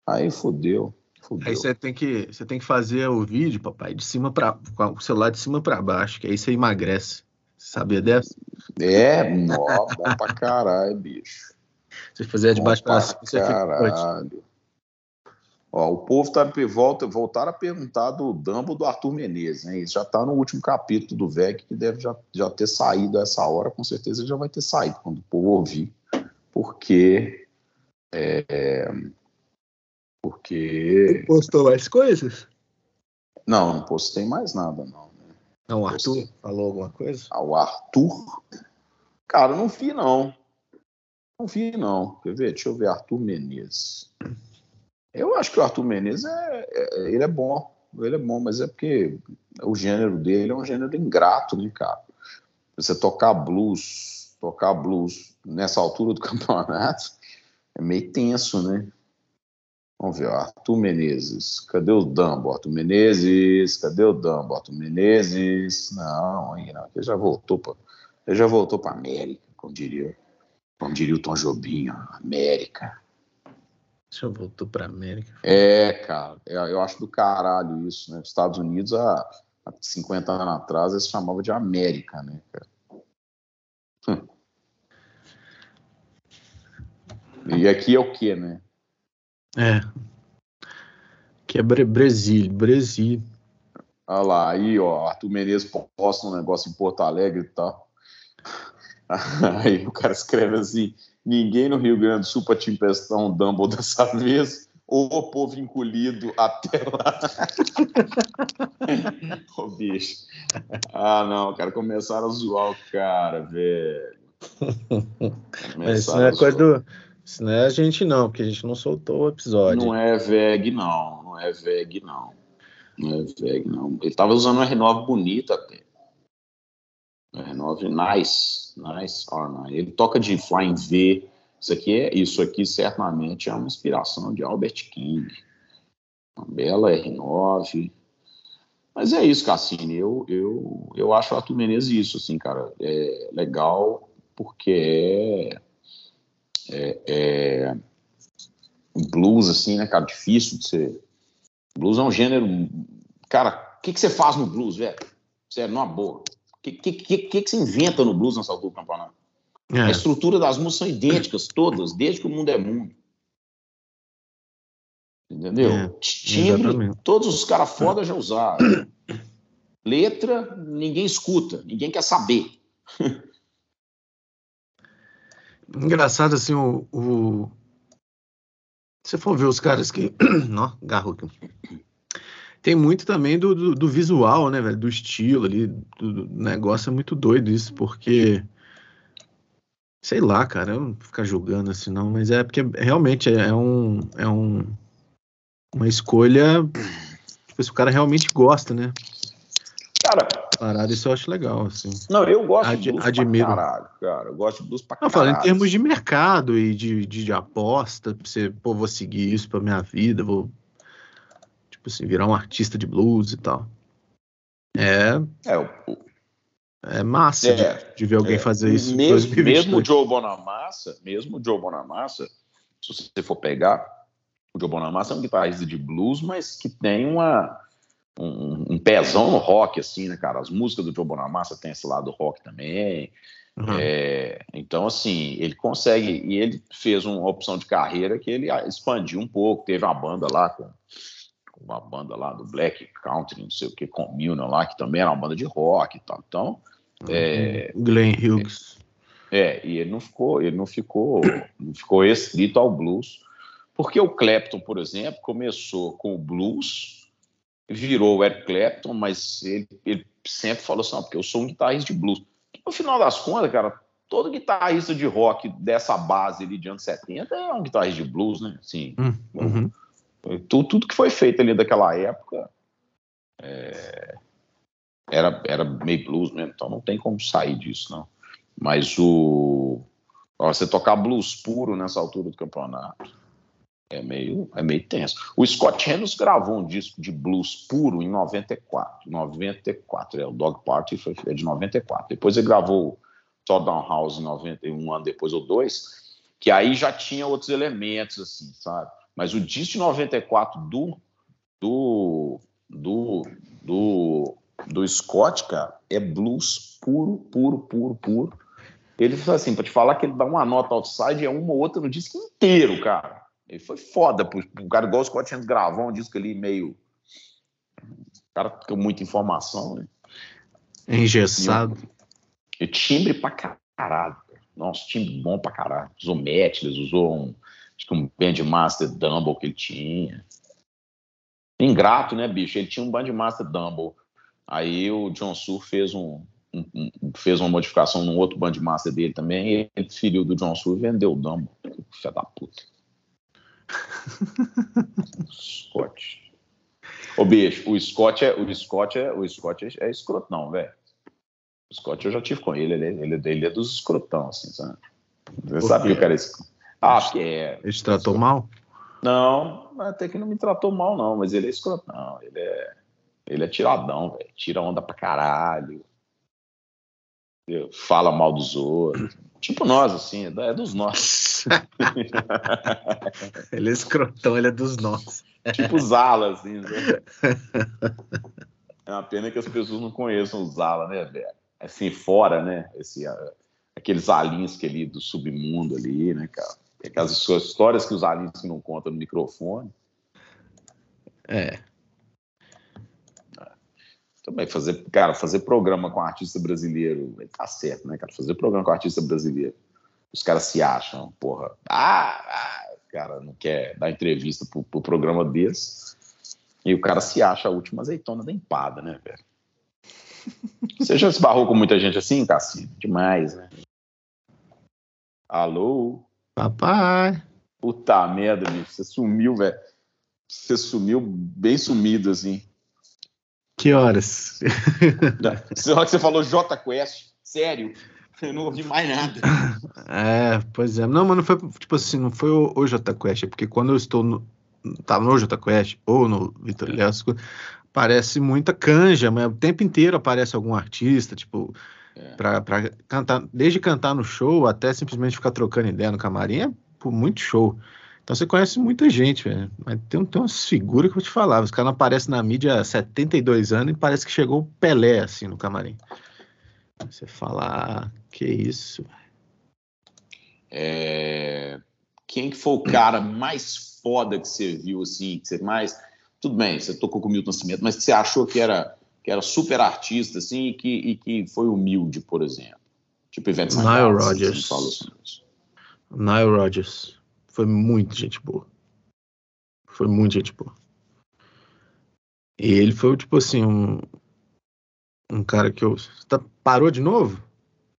Aí fodeu. Fudeu. Aí você tem que você tem que fazer o vídeo, papai, de cima para o celular de cima para baixo, que aí você emagrece. sabia dessa? É, nó, bom pra caralho, bicho. Você fazer de baixo para cima, você caralho. Ó, o povo tá volta voltar a perguntar do Dumbo do Arthur Menezes, né? Isso já tá no último capítulo do VEC que deve já, já ter saído essa hora, com certeza já vai ter saído quando o povo ouvir, porque é, porque. postou mais coisas? Não, não postei mais nada, não. Né? Não, o Arthur postei. falou alguma coisa? Ah, o Arthur? Cara, não vi, não. Não vi, não. Quer ver? Deixa eu ver. Arthur Menezes. Eu acho que o Arthur Menezes é, é, ele é bom. Ele é bom, mas é porque o gênero dele é um gênero ingrato, né, cara? Você tocar blues, tocar blues nessa altura do campeonato é meio tenso, né? Vamos ver, Arthur Menezes. Cadê o Dumbo? Arthur Menezes. Cadê o Dumbo? Arthur Menezes. Não, aí não. Ele já voltou para. Ele já voltou para América, como diria, como diria o Tom Jobim, América. Já voltou para América. É, cara. É, eu acho do caralho isso, né? Estados Unidos, há, há 50 anos atrás, eles chamavam de América, né, cara? Hum. E aqui é o quê, né? É. Que é Brasil, Brasil. Olha lá, aí, ó, Arthur Menezes posta um negócio em Porto Alegre e tal. Aí o cara escreve assim: ninguém no Rio Grande do Sul para te emprestar um Dumble dessa vez, ou o povo encolhido até lá. Ô, bicho. Ah, não, cara, começaram a zoar o cara, velho. Mas isso não é coisa do isso não é a gente não, porque a gente não soltou o episódio. Não é VEG não, não é VEG não. Não é VEG não. Ele tava usando uma R9 bonita até. R9 nice, nice R9. Ele toca de Flying V. Isso aqui é, isso aqui certamente é uma inspiração de Albert King. Uma bela R9. Mas é isso, Cassini. Eu, eu, eu acho o Arthur Menezes isso, assim, cara. É legal porque é, é, blues, assim, né, cara? Difícil de ser. Blues é um gênero. Cara, o que, que você faz no blues, velho? Sério, numa boa. O que, que, que, que, você inventa no blues nessa altura do campeonato? É. A estrutura das músicas são idênticas, todas, desde que o mundo é mundo. Entendeu? É, Timbre, todos os caras foda já usaram. Letra, ninguém escuta, ninguém quer saber. Engraçado assim, o, o... Se for ver os caras que. Não, garro aqui. Tem muito também do, do, do visual, né, velho? Do estilo ali, do, do, negócio. É muito doido isso, porque. Sei lá, cara, eu não vou ficar julgando assim, não, mas é porque realmente é, é um. É um uma escolha. Tipo, se o cara realmente gosta, né? Cara, parada, isso eu acho legal, assim. Não, eu gosto Ad, de blues admiro. pra caralho, cara. Eu gosto de blues pra caralho. Não, falando em termos de mercado e de, de, de aposta, pra você, pô, vou seguir isso pra minha vida, vou, tipo assim, virar um artista de blues e tal. É. É, o, é massa é, de, de, ver alguém é, fazer isso. Mesmo, mesmo o Joe Bonamassa, mesmo o Joe Bonamassa, se você for pegar, o Joe Bonamassa é um guitarrista de blues, mas que tem uma um, um pezão no rock, assim, né, cara? As músicas do Joe Bonamassa tem esse lado rock também. Uhum. É, então, assim, ele consegue, e ele fez uma opção de carreira que ele expandiu um pouco, teve uma banda lá com uma banda lá do Black Country, não sei o que, Communion lá, que também era uma banda de rock e tal. Então, é, Glenn Hughes. É, é, e ele não ficou, ele não ficou, não ficou restrito ao blues, porque o Clapton, por exemplo, começou com o blues, virou o Eric Clapton, mas ele, ele sempre falou assim, porque eu sou um guitarrista de blues. No final das contas, cara, todo guitarrista de rock dessa base ali de anos 70 é um guitarrista de blues, né? Assim, hum, uhum. tudo, tudo que foi feito ali daquela época é, era, era meio blues mesmo, então não tem como sair disso, não. Mas o. Você tocar blues puro nessa altura do campeonato é meio, é meio tenso. O Scott Henry gravou um disco de blues puro em 94. 94, é, o Dog Party foi é de 94. Depois ele gravou Todd House em 91, um ano depois ou dois, que aí já tinha outros elementos, assim, sabe? Mas o disco de 94 do, do, do, do do Scott, cara, é blues puro, puro, puro, puro. Ele assim, pra te falar que ele dá uma nota outside, é uma ou outra no disco inteiro, cara. Ele foi foda, pro, pro cara igual o Scott Hands gravou um disco ali meio... O cara com muita informação, né? Engessado. E, e timbre pra caralho. Nossa, timbre bom pra caralho. Usou Metles, usou um, acho que um Bandmaster Dumble que ele tinha. Ingrato, né, bicho? Ele tinha um Bandmaster Dumble Aí o John Sur fez, um, um, um, fez uma modificação num outro bandmaster dele também, e ele filho do John Sur vendeu o Dumbo. Filha da puta. Scott. Ô, bicho, o Scott é, o Scott é, o Scott é, é escrotão, velho. O Scott eu já tive com ele, ele, é, ele, ele é dos escrotão, assim, sabe? Você sabe que o cara é Ah, que é. Ele te tratou mal? Não, até que não me tratou mal, não, mas ele é escrotão, ele é. Ele é tiradão, velho. Tira onda pra caralho. Entendeu? Fala mal dos outros. Tipo nós, assim, é dos nossos. ele é escrotão, ele é dos nossos. tipo Zala, assim. Né? É uma pena que as pessoas não conheçam o Zala, né, velho? Assim, fora, né? Esse, aqueles Alinsky ali do submundo ali, né, cara? Aquelas histórias que os Alinsky não contam no microfone. É, também fazer, cara, fazer programa com artista brasileiro, tá certo, né, cara? Fazer programa com artista brasileiro. Os caras se acham, porra, ah, ah cara não quer dar entrevista pro, pro programa desse. E o cara se acha a última azeitona da empada, né, velho? Você já se barrou com muita gente assim, Cassi? Demais, né? Alô? Papai. Puta merda, bicho. Você sumiu, velho. Você sumiu bem sumido, assim. Que horas? Só que você falou J Quest, sério. Eu não ouvi mais nada. É, pois é. Não, mas não foi, tipo assim, não foi o, o J Quest, é porque quando eu estou no, tá no J Quest ou no Vitor Lesco, aparece muita canja, mas o tempo inteiro aparece algum artista, tipo, é. pra, pra cantar, desde cantar no show até simplesmente ficar trocando ideia no camarim, é muito show. Então você conhece muita gente, velho. Mas tem, tem umas figuras que eu vou te falar. Os caras não aparecem na mídia há 72 anos e parece que chegou o Pelé, assim, no camarim. Você fala, ah, que isso, é... Quem que foi o cara mais foda que você viu, assim, que você mais... Tudo bem, você tocou com o Milton Nascimento, mas que você achou que era, que era super artista, assim, e que, e que foi humilde, por exemplo? Tipo Ivete Nile Rodgers. Assim, Nile Rodgers. Foi muito gente boa. Foi muito gente boa. E ele foi, tipo assim, um, um cara que eu. Tá, parou de novo?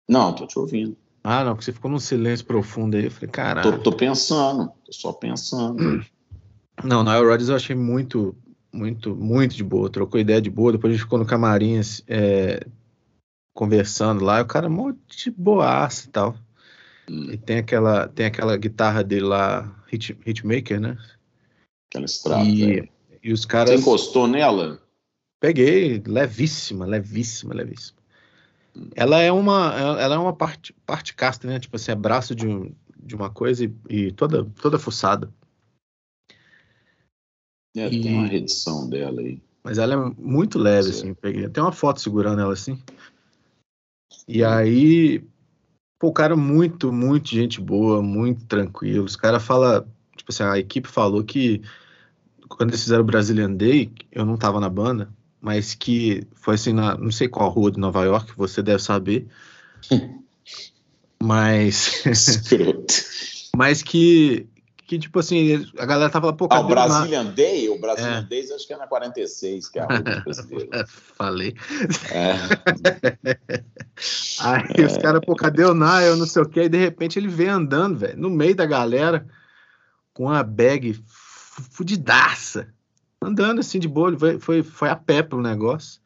Não, tô te ouvindo. Ah, não, porque você ficou num silêncio profundo aí. Eu falei, caralho. Tô, tô pensando, tô só pensando. Não, na Rodgers eu achei muito, muito, muito de boa. Trocou ideia de boa. Depois a gente ficou no camarim é, conversando lá. E o cara, muito de boaça e tal. E tem aquela, tem aquela guitarra dele lá, hit, Hitmaker, né? Aquela estrada. E, é. e os caras. Você encostou nela? Peguei, levíssima, levíssima, levíssima. Hum. Ela é uma, ela é uma parte, parte casta, né? Tipo assim, é braço de, um, de uma coisa e, e toda, toda fuçada. É, e... tem uma redição dela aí. Mas ela é muito leve, assim. Peguei. Tem uma foto segurando ela assim. E hum. aí pô, o cara é muito, muito gente boa, muito tranquilo. Os caras falam, tipo assim, a equipe falou que quando eles fizeram o Brazilian Day, eu não tava na banda, mas que foi assim, na, não sei qual rua de Nova York, você deve saber. mas. mas que que, tipo assim, a galera tava pô, Ah, o Brazilian Day? O Brazilian é. Day acho que é na 46, que é a brasileira. Falei. É. Aí é. os caras, pô, cadê o Nile, não sei o que, e de repente ele vem andando, velho, no meio da galera, com a bag fudidaça, andando assim de boa, foi, foi, foi a pé pro negócio.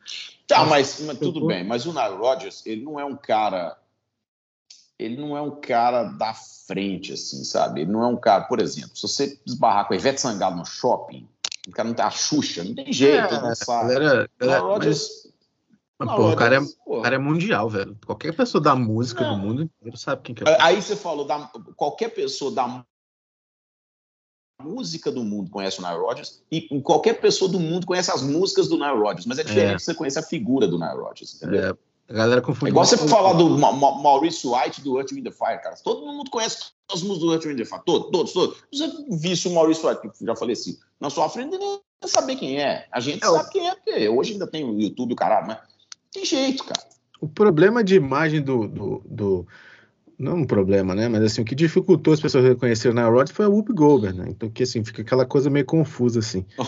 Tá, mas, mas tudo bem, mas o Nile Rodgers, ele não é um cara ele não é um cara da frente, assim, sabe? Ele não é um cara, por exemplo, se você esbarrar com a Ivete Sangalo no shopping, o cara não tem a Xuxa, não tem jeito, é, não sabe. Galera, galera, mas, mas, pô, o, cara é, o cara é mundial, velho. Qualquer pessoa da música não. do mundo inteiro sabe quem que é. Aí você falou, da, qualquer pessoa da música do mundo conhece o Nile Rodgers e qualquer pessoa do mundo conhece as músicas do Nile Rodgers, mas é diferente é. você conhecer a figura do Nile Rodgers, entendeu? É. A galera confunde. É igual você falar do Ma Ma Maurício White do Earth, Wind the Fire, cara. Todo mundo conhece as músicas do Earth, Wind the Fire. Todos, todos, todos. Você visse o Maurício White, que já faleci, na sua frente, nem saber quem é. A gente é, sabe quem é, porque hoje ainda tem o YouTube, o caralho, mas tem jeito, cara. O problema de imagem do, do, do, Não um problema, né? Mas assim, o que dificultou as pessoas reconhecerem na Rod foi a Whoop Goldberg, né? Então, que assim, fica aquela coisa meio confusa, assim. Oh,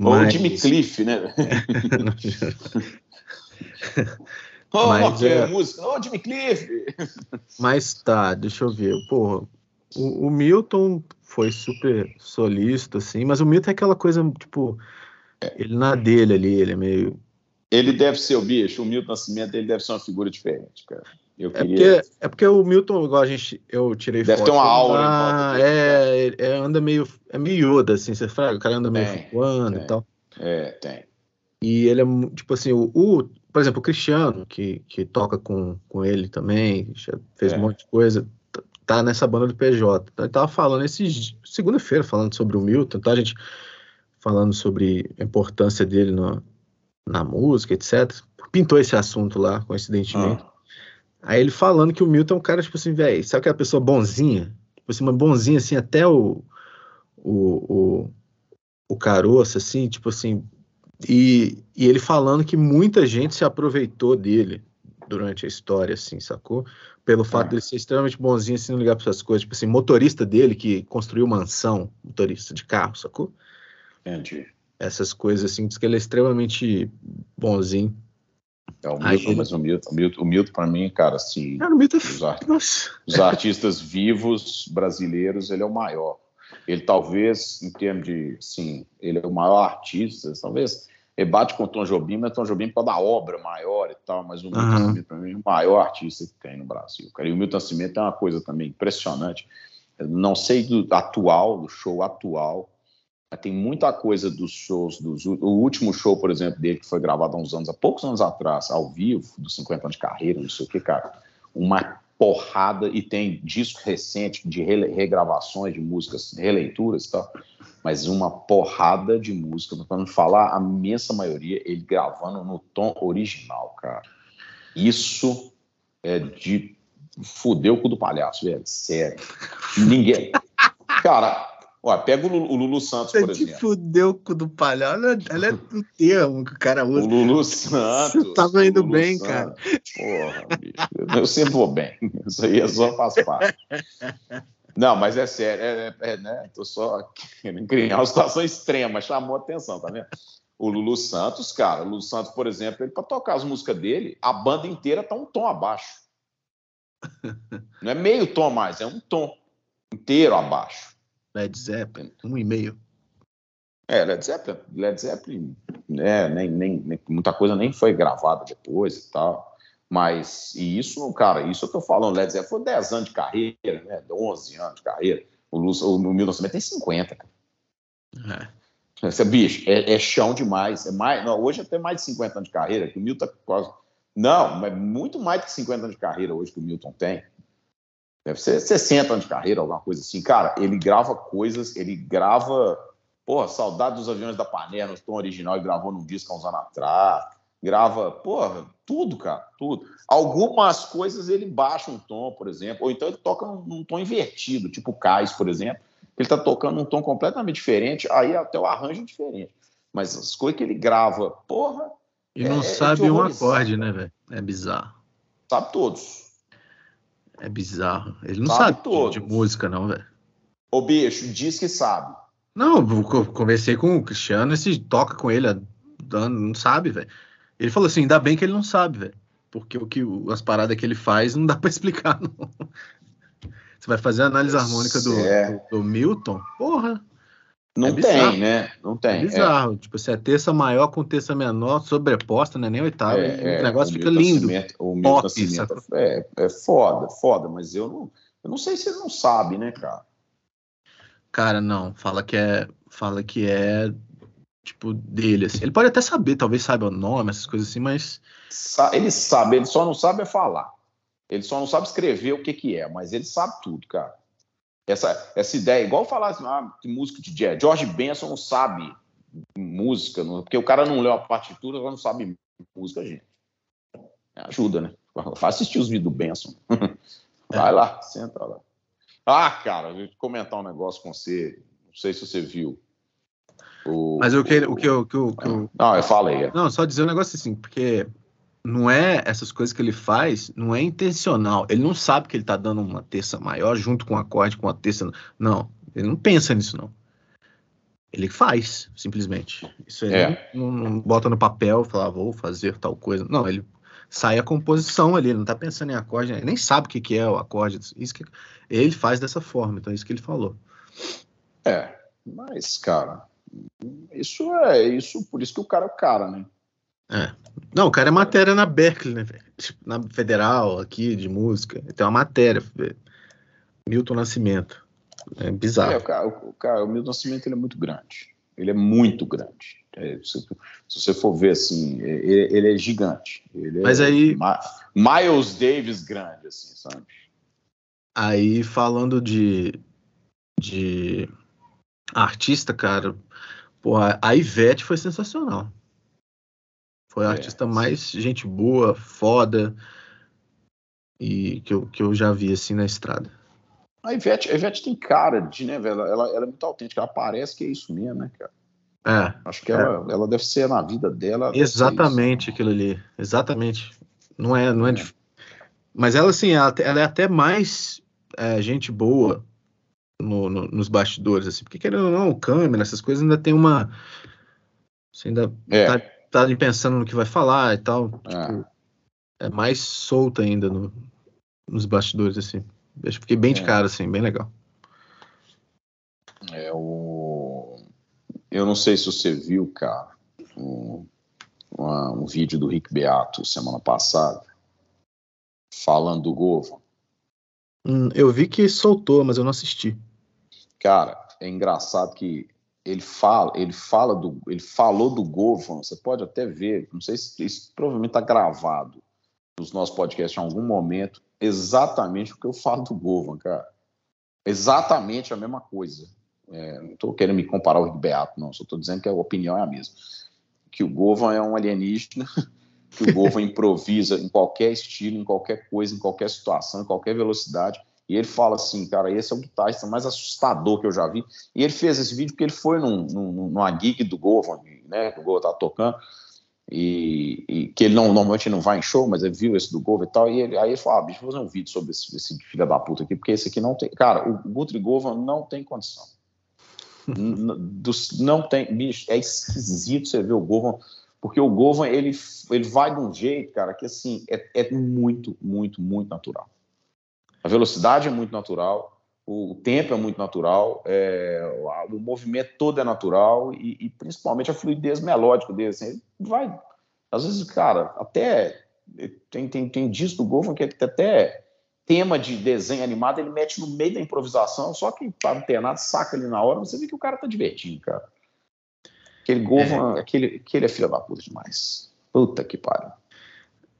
mas... Ou o Jimmy Cliff, né? Oh, mas, é... música. Oh, Jimmy Cliff. Mas tá, deixa eu ver. Porra, o, o, Milton foi super solista, assim, mas o Milton é aquela coisa, tipo, ele na dele ali, ele é meio. Ele deve ser o bicho, o Milton Nascimento, ele deve ser uma figura diferente, cara. Eu é, queria... porque, é porque o Milton, igual a gente, eu tirei Deve foto, ter uma aura. Ah, é, é, anda meio, é meio Yoda, assim, você fala, o cara anda meio flutuando e tal. É, tem. E ele é, tipo assim, o, o, por exemplo, o Cristiano, que, que toca com, com ele também, já fez é. um monte de coisa, tá nessa banda do PJ. Então, ele tava falando esse segunda-feira, falando sobre o Milton, tá? A gente falando sobre a importância dele no, na música, etc. Pintou esse assunto lá, coincidentemente. Ah. Aí ele falando que o Milton é um cara, tipo assim, velho, sabe aquela pessoa bonzinha? Tipo assim, uma bonzinha assim, até o, o, o, o caroço, assim, tipo assim, e, e ele falando que muita gente se aproveitou dele durante a história, assim, sacou? Pelo fato é. de ele ser extremamente bonzinho, assim, não ligar para essas coisas. Tipo assim, motorista dele que construiu mansão, motorista de carro, sacou? Entendi. Essas coisas, assim, diz que ele é extremamente bonzinho. É, o Milton, Aí, mas o Milton, o Milton, Milton para mim, cara, assim, cara, o Milton, é os, art... os artistas vivos brasileiros, ele é o maior. Ele talvez, em termos de, sim, ele é o maior artista, talvez rebate com o Tom Jobim, mas Tom Jobim pode dar obra maior e tal, mas o Milton uhum. Nascimento, para mim, é o maior artista que tem no Brasil. Cara. E o Milton Nascimento é uma coisa também impressionante. Eu não sei do atual, do show atual, mas tem muita coisa dos shows, dos, o último show, por exemplo, dele, que foi gravado há uns anos, há poucos anos atrás, ao vivo, dos 50 anos de carreira, não sei o que, cara, uma porrada, e tem disco recente de regravações de músicas, releituras e tal, mas uma porrada de música, para não falar a imensa maioria, ele gravando no tom original, cara. Isso é de fuder o cu do palhaço, velho. Sério. Ninguém. Cara, Ó, pega o Lulu, o Lulu Santos, por exemplo. fudeu o cu do palhaço. Olha, é o termo que o cara usa. O Lulu Santos. Você tava indo bem, Santos. cara. Porra, bicho. Eu sempre vou bem. Isso aí é só faz parte. Não, mas é sério, é, é, é né? Tô só querendo criar uma situação extrema, chamou a atenção, tá vendo? O Lulu Santos, cara, o Lulu Santos, por exemplo, ele para tocar as músicas dele, a banda inteira tá um tom abaixo. Não é meio tom mais, é um tom inteiro abaixo. Led Zeppelin, um e meio. É, Led Zeppelin, Led Zeppelin, né, nem, nem, muita coisa nem foi gravada depois e tal. Mas, e isso, cara, isso eu tô falando, Led Zeppelin foi 10 anos de carreira, né? 11 anos de carreira. O, o, o Milton tem 50, cara. É. Esse bicho, é, é, chão demais. É mais, não, hoje até mais de 50 anos de carreira, que o Milton tá quase. Não, mas muito mais de 50 anos de carreira hoje que o Milton tem. Deve ser 60 anos de carreira, alguma coisa assim. Cara, ele grava coisas, ele grava. Porra, Saudade dos Aviões da Panela, no tom original, ele gravou num disco há uns anos atrás grava, porra, tudo, cara, tudo. Algumas coisas ele baixa um tom, por exemplo, ou então ele toca num, tom invertido, tipo o Cais, por exemplo, ele tá tocando num tom completamente diferente, aí até o arranjo é diferente. Mas as coisas que ele grava, porra. E não é, é sabe um acorde, né, velho? É bizarro. Sabe todos. É bizarro. Ele não sabe, sabe de, de música, não, velho. Ô, bicho, diz que sabe. Não, eu conversei com o Cristiano, esse toca com ele, não sabe, velho. Ele falou assim, ainda bem que ele não sabe, velho. Porque o que as paradas que ele faz não dá para explicar, não. Você vai fazer a análise harmônica do, do, do, Milton? Porra. Não é tem, né? Não tem. É bizarro. É. Tipo, se é terça maior com terça menor, sobreposta, né? Nem oitava. É, o negócio o fica lindo. o Milton Nascimento é, é foda, foda, mas eu não, eu não sei se ele não sabe, né, cara? Cara, não. Fala que é. Fala que é tipo dele assim. Ele pode até saber, talvez saiba o nome, essas coisas assim, mas ele sabe, ele só não sabe é falar. Ele só não sabe escrever o que que é, mas ele sabe tudo, cara. Essa, essa ideia, igual falar assim, ah, música de jazz. George Benson não sabe música, não, porque o cara não leu a partitura, não sabe música, gente. Ajuda, né? Faz assistir os vídeos do Benson. Vai é. lá, senta lá. Ah, cara, eu vou comentar um negócio com você. Não sei se você viu. O, Mas o que, o, o que, o, que, o, que eu... Não, eu falei. É. Não, só dizer um negócio assim, porque não é essas coisas que ele faz, não é intencional. Ele não sabe que ele tá dando uma terça maior junto com um acorde com uma terça. Não, ele não pensa nisso, não. Ele faz, simplesmente. Isso ele é. não, não, bota no papel, fala, ah, vou fazer tal coisa. Não, ele sai a composição ali, ele não tá pensando em acorde, ele nem sabe o que, que é o acorde. Isso que ele faz dessa forma, então é isso que ele falou. É, mas, cara, isso é isso, por isso que o cara é o cara, né? É. Não, o cara é matéria na Berkeley, né, Na federal, aqui, de música. Tem uma matéria. Milton Nascimento. É bizarro. É, o, cara, o, cara, o Milton Nascimento ele é muito grande. Ele é muito grande. É, se, se, você for ver assim, ele, ele é gigante. Ele Mas é aí. Miles Davis grande, assim, sabe? Aí falando de, de artista, cara, porra, a Ivete foi sensacional. Foi a é, artista mais gente boa, foda, e que eu, que eu já vi assim na estrada. A Ivete, a Ivete tem cara de, né, velho? Ela, ela é muito autêntica, ela parece que é isso mesmo, né, cara? É. Acho que é. ela, ela deve ser na vida dela. Exatamente aquilo ali. Exatamente. Não é, não é, é. Mas ela, assim, ela, ela é até mais é, gente boa no, no, nos bastidores, assim, porque querendo ou não, câmera, essas coisas ainda tem uma. Você ainda é. tá, tá pensando no que vai falar e tal. Tipo, é. mais solta ainda no, nos bastidores, assim. Eu fiquei bem de é. cara, assim, bem legal. É o. Eu não sei se você viu, cara, um, uma, um vídeo do Rick Beato semana passada falando do Govo. Hum, eu vi que soltou, mas eu não assisti. Cara, é engraçado que ele fala, ele fala do, ele falou do Govan. Você pode até ver, não sei se isso provavelmente está gravado nos nossos podcasts em algum momento, exatamente o que eu falo do Govan, cara. Exatamente a mesma coisa. É, não estou querendo me comparar ao Beato, não. Só estou dizendo que a opinião é a mesma. Que o Govan é um alienígena, que o Govan improvisa em qualquer estilo, em qualquer coisa, em qualquer situação, em qualquer velocidade e ele fala assim, cara, esse é o guitarrista mais assustador que eu já vi. E ele fez esse vídeo porque ele foi num, num, numa gig do Govan, né, que o Govan tá tocando, e, e, que ele não, normalmente não vai em show, mas ele viu esse do Govan e tal, e ele, aí ele falou, ah, bicho, vou fazer um vídeo sobre esse, esse filho da puta aqui, porque esse aqui não tem, cara, o Guthrie Govan não tem condição. não tem, bicho, é esquisito você ver o Govan, porque o Govan, ele, ele vai de um jeito, cara, que assim, é, é muito, muito, muito natural. A velocidade é muito natural, o tempo é muito natural, é, o movimento todo é natural e, e, principalmente a fluidez melódica dele. Assim, vai, às vezes, cara, até tem, tem, tem disco do Govan que até tema de desenho animado ele mete no meio da improvisação, só que tá antenado, saca ali na hora, você vê que o cara tá divertindo, cara. Aquele Govan, é. aquele, aquele é filho da puta demais. Puta que pariu.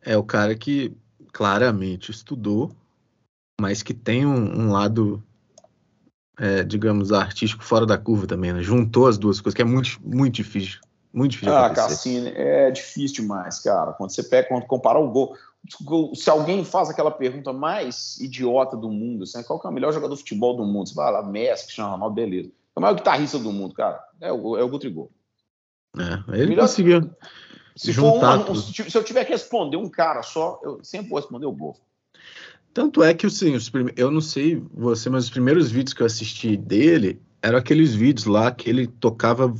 É o cara que claramente estudou mas que tem um, um lado, é, digamos, artístico fora da curva também, né? Juntou as duas coisas, que é muito, muito difícil Muito difícil. Ah, Cassini, é difícil demais, cara. Quando você pega, quando compara o gol. Se alguém faz aquela pergunta mais idiota do mundo, assim, qual é o melhor jogador de futebol do mundo? Você vai lá, Messi, Cristiano Ronaldo, beleza. É o maior guitarrista do mundo, cara. É o, é o Gutrigol. É, ele melhor, conseguiu. Se, for se eu tiver que responder um cara só, eu sempre vou responder o gol. Tanto é que, assim, os prime... eu não sei você, mas os primeiros vídeos que eu assisti dele eram aqueles vídeos lá que ele tocava,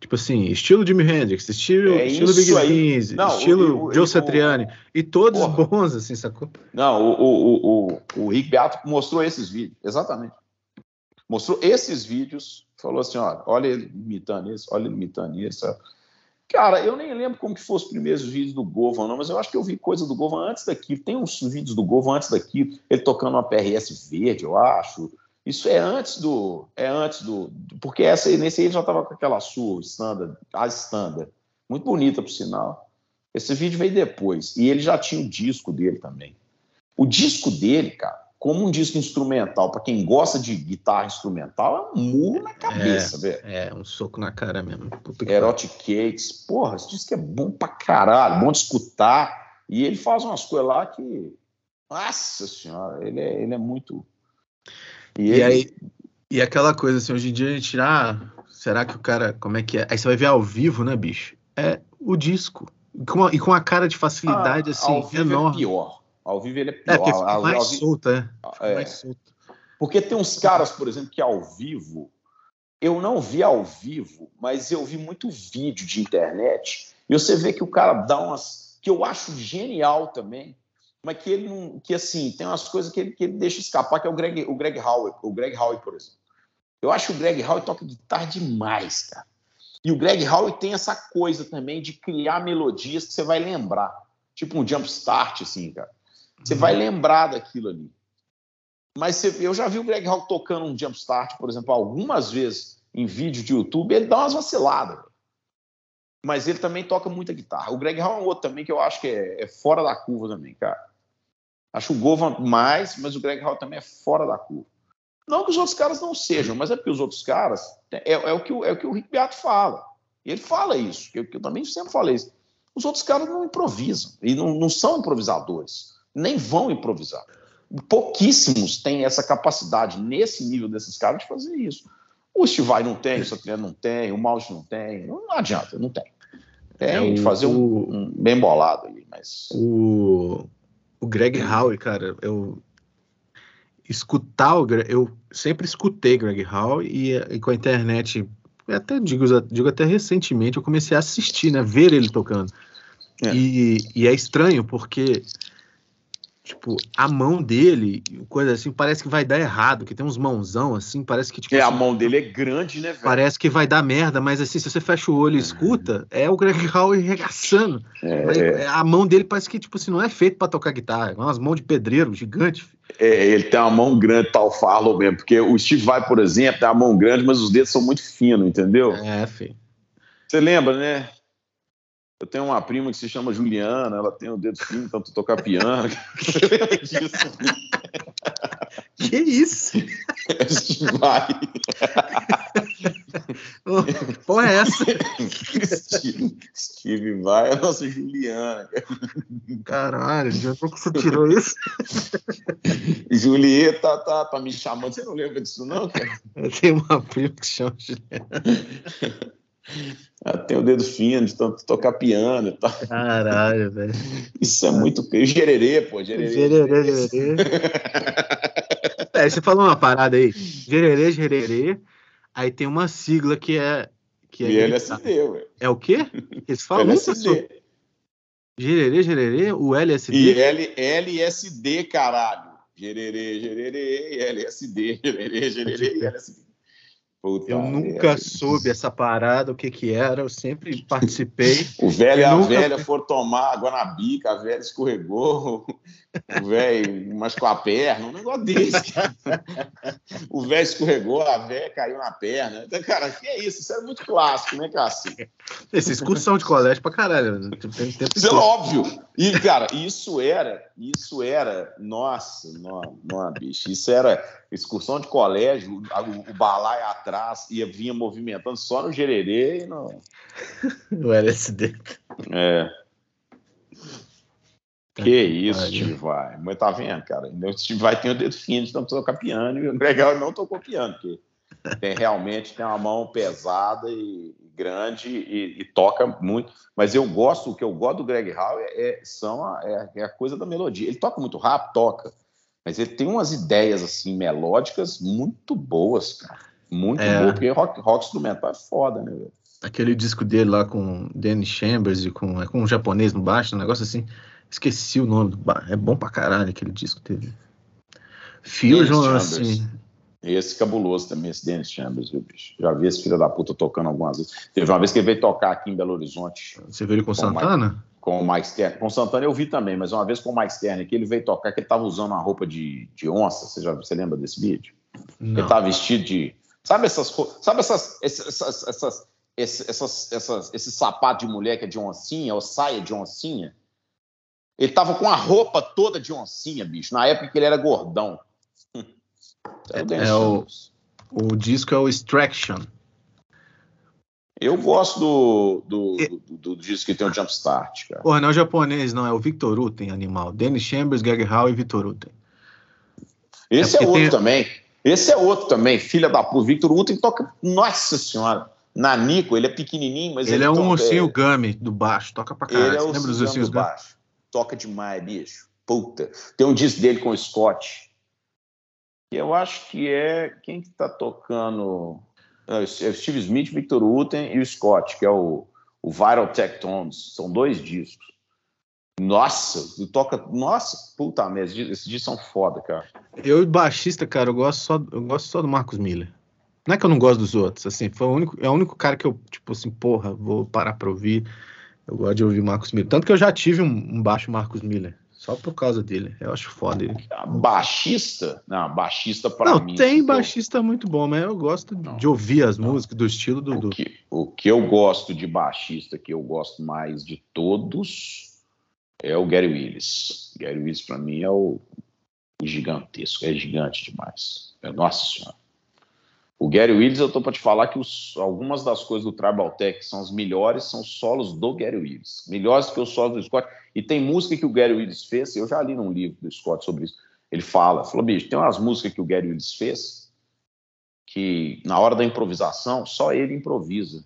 tipo assim, estilo Jimi Hendrix, estilo, é estilo Big Beans, estilo o, o, Joe o, Satriani, e todos porra. bons, assim, sacou? Não, o, o, o, o Rick Beato mostrou esses vídeos, exatamente. Mostrou esses vídeos, falou assim, ó, olha ele imitando isso, olha ele imitando isso, Cara, eu nem lembro como que foram os primeiros vídeos do Govan, não, mas eu acho que eu vi coisa do Govan antes daqui. Tem uns vídeos do Govan antes daqui, ele tocando uma PRS verde, eu acho. Isso é antes do. É antes do. Porque essa, nesse aí ele já estava com aquela sua standard, a standard. Muito bonita, por sinal. Esse vídeo veio depois. E ele já tinha o disco dele também. O disco dele, cara, como um disco instrumental, para quem gosta de guitarra instrumental, é um murro na cabeça, é, velho. É, um soco na cara mesmo. Erotic Cakes, porra, esse disco é bom pra caralho, bom de escutar. E ele faz umas coisas lá que. Nossa senhora, ele é, ele é muito. E, e aí, e aquela coisa assim, hoje em dia a gente. Ah, será que o cara. Como é que é? Aí você vai ver ao vivo, né, bicho? É o disco. E com a, e com a cara de facilidade, ah, assim, ao vivo é enorme. É pior. Ao vivo ele é, é pior. É, porque fica mais solto, é. é. mais solto. Porque tem uns caras, por exemplo, que ao vivo, eu não vi ao vivo, mas eu vi muito vídeo de internet, e você vê que o cara dá umas. que eu acho genial também, mas que ele não. que assim, tem umas coisas que ele, que ele deixa escapar, que é o Greg, o Greg Howe, o Greg Howe, por exemplo. Eu acho que o Greg Howe toca guitarra demais, cara. E o Greg Howe tem essa coisa também de criar melodias que você vai lembrar. Tipo um jump start, assim, cara. Você vai lembrar daquilo ali. Mas você, eu já vi o Greg Hall tocando um jumpstart, por exemplo, algumas vezes em vídeo de YouTube, ele dá umas vaciladas. Mas ele também toca muita guitarra. O Greg Hall é um outro também que eu acho que é, é fora da curva também, cara. Acho o Govan mais, mas o Greg Hall também é fora da curva. Não que os outros caras não sejam, mas é porque os outros caras. É, é o, que o, é o que o Rick Beato fala. Ele fala isso, que eu, que eu também sempre falei isso. Os outros caras não improvisam, e não, não são improvisadores nem vão improvisar. Pouquíssimos têm essa capacidade, nesse nível desses caras, de fazer isso. O Stivai não tem, o Satriano não tem, o Maus não tem, não adianta, não tem. Tem que é, fazer um, um, bem bolado ali, mas. O, o Greg Howe, cara, eu escutar o eu sempre escutei Greg Howe e, e com a internet, até digo, digo até recentemente, eu comecei a assistir, né, ver ele tocando. É. E, e é estranho porque tipo, a mão dele, coisa assim, parece que vai dar errado, que tem uns mãozão assim, parece que tipo. É, assim, a mão dele é grande, né, velho? Parece que vai dar merda, mas assim, se você fecha o olho e escuta, é o Greg Howe arregaçando. É. A mão dele parece que, tipo assim, não é feito para tocar guitarra, é umas mãos de pedreiro gigante. É, ele tem uma mão grande, tal Farlow mesmo, porque o Steve Vai, por exemplo, tem uma mão grande, mas os dedos são muito finos, entendeu? É, filho. Você lembra, né? Eu tenho uma prima que se chama Juliana, ela tem o dedo fino, tanto tocar piano. que isso? Vai. Porra, é essa? Steve, Steve vai, é a nossa Juliana. Caralho, já que você tirou isso? Julieta tá, tá, tá me chamando. Você não lembra disso, não, cara? Eu tenho uma prima que chama Juliana. Ela tem o dedo fino de tanto tocar piano e tal. Caralho, velho. Isso é muito. Gererê, pô, gererê. Gererê, gererê. é, você falou uma parada aí. Gererê, gererê. Aí tem uma sigla que é. Que é LSD, ué. É o quê? Eles falam LSD. Gererê, gererê, o LSD. E L, LSD, caralho. Gererê, gererê, LSD, gererê, gererê, LSD. Puta eu nunca soube essa parada, o que que era, eu sempre participei. o velho e a nunca... velha foram tomar água na bica, a velha escorregou, velho machucou a perna, um negócio desse. o velho escorregou, a velha caiu na perna. Então, cara, que é isso? Isso é muito clássico, né, Cássio? Essa excursão de colégio pra caralho. Né? Tem tempo isso é óbvio. E, cara, isso era, isso era, nossa, não, não, bicho, isso era excursão de colégio, o, o balaio atrás ia vinha movimentando só no gererê e no. o LSD. É. Que isso, Steve Vai. Mas tá vendo, cara? O Steve Vai tem o dedo fino de não tocar piano e o Gregal não tocou piano, porque tem, realmente tem uma mão pesada e grande e, e, toca muito. Mas eu gosto, o que eu gosto do Greg Howe é, é, são a, é, é, a coisa da melodia. Ele toca muito rápido, toca, mas ele tem umas ideias assim melódicas muito boas, cara. Muito é. boas, porque rock, rock instrumental é foda, né, velho? Aquele disco dele lá com Danny Chambers e com, é com um japonês no baixo, um negócio assim. Esqueci o nome do É bom pra caralho aquele disco dele. Fusion, assim. Esse cabuloso também, esse Dennis Chambers, viu, bicho? Já vi esse filho da puta tocando algumas vezes. Teve uma vez que ele veio tocar aqui em Belo Horizonte. Você viu ele com, com Santana? Mike, com o Mike Stern. Com Santana eu vi também, mas uma vez com o Mike Stern aqui, ele veio tocar que ele tava usando uma roupa de, de onça. Você, já, você lembra desse vídeo? Não. Ele tava vestido de. Sabe essas Sabe essas, essas, essas, essas, essas, essas, esse sapato de mulher que é de oncinha, ou saia de oncinha? Ele tava com a roupa toda de oncinha, bicho, na época que ele era gordão. É, é o, o disco é o Extraction. Eu gosto do, do, do, do, disco que tem o Jumpstart, cara. Porra, não é o japonês, não, é o Victor Uten, animal. Dennis Chambers, Gag Howe e Victor Uten. Esse é, é outro tem... também. Esse é outro também, filha da puta. Victor Uten toca, nossa senhora. Na Nico, ele é pequenininho, mas ele, ele é um ursinho é... Gummy do baixo, toca pra caralho. Ele é o lembra dos ursinhos do baixo. Toca demais, bicho. Puta. Tem um disco dele com o Scott eu acho que é quem que está tocando é o Steve Smith, Victor Uten e o Scott, que é o, o Viral Tectones. São dois discos. Nossa, toca. Nossa, puta merda, esses discos são foda, cara. Eu, baixista, cara, eu gosto só, eu gosto só do Marcos Miller. Não é que eu não gosto dos outros, assim, foi o único, é o único cara que eu, tipo assim, porra, vou parar pra ouvir. Eu gosto de ouvir Marcos Miller. Tanto que eu já tive um, baixo Marcos Miller. Só por causa dele. Eu acho foda ele. Baixista? Não, baixista para mim. Não, tem baixista muito bom, mas eu gosto não, de ouvir as não. músicas do estilo do. O que, o que eu gosto de baixista, que eu gosto mais de todos, é o Gary Willis. Gary Willis, para mim, é o, o gigantesco. É gigante demais. É, nossa Senhora. O Gary Willis, eu tô para te falar que os, algumas das coisas do Tribal Tech que são as melhores são solos do Gary Willis. Melhores que os solos do Scott. E tem música que o Gary Willis fez, eu já li num livro do Scott sobre isso. Ele fala, falou, bicho, tem umas músicas que o Gary Willis fez que na hora da improvisação só ele improvisa.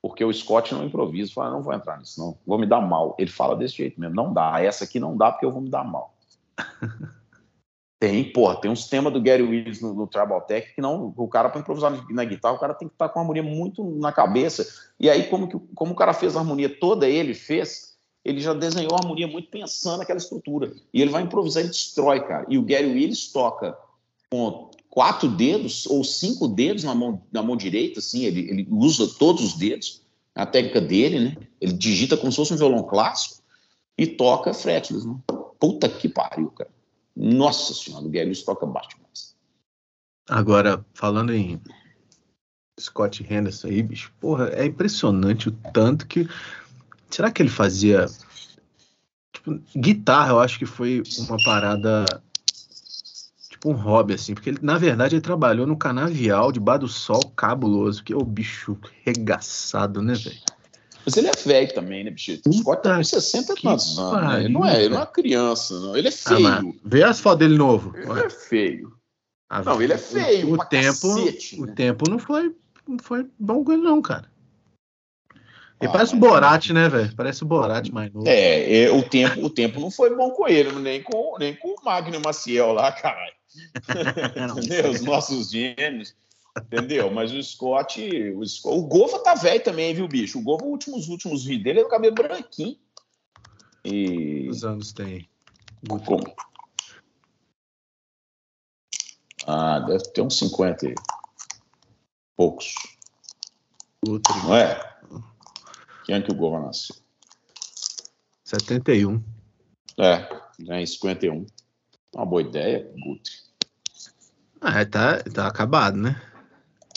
Porque o Scott não improvisa, fala, não vou entrar nisso, não, vou me dar mal. Ele fala desse jeito mesmo, não dá, essa aqui não dá porque eu vou me dar mal. Tem, porra, tem uns temas do Gary Willis no, no Tribal Tech que não, o cara para improvisar na guitarra, o cara tem que estar tá com a harmonia muito na cabeça. E aí, como, que, como o cara fez a harmonia toda, ele fez, ele já desenhou a harmonia muito pensando naquela estrutura. E ele vai improvisar e destrói, cara. E o Gary Willis toca com quatro dedos ou cinco dedos na mão, na mão direita, assim, ele, ele usa todos os dedos, a técnica dele, né? Ele digita como se fosse um violão clássico e toca fretless, né? Puta que pariu, cara. Nossa Senhora, o Guedes toca baixo demais. Agora, falando em Scott Henderson aí, bicho, porra, é impressionante o tanto que. Será que ele fazia. Tipo, guitarra, eu acho que foi uma parada. Tipo, um hobby, assim, porque ele, na verdade, ele trabalhou no canavial debaixo do sol cabuloso, que é o bicho regaçado, né, velho? Mas ele é velho também, né, bicho? O Scott tá com 60 anos. Né? Ele não é, ele não é uma criança, não. Ele é ah, feio. Ah, vê as fotos dele novo. Ele é feio. Ah, não, ele é feio. O, o tempo, cacete, o né? tempo não foi, não foi bom com ele, não, cara. Ele ah, parece o Borat, né, velho? Parece o Borat mais novo. É, é, o, tempo, o tempo não foi bom com ele, nem com, nem com o Magno Maciel lá, caralho. Os nossos gênios. Entendeu? Mas o Scott, o, Scott, o Gova tá velho também, viu, bicho? O Gova, últimos, últimos vídeos dele, é o cabelo branquinho. E... Quantos anos tem? Como? Ah, deve ter uns 50 e poucos. Outro. Não é? Quem é que o Gova nasceu? 71. É, em 51. Uma boa ideia, Gutre. Ah, tá, tá acabado, né?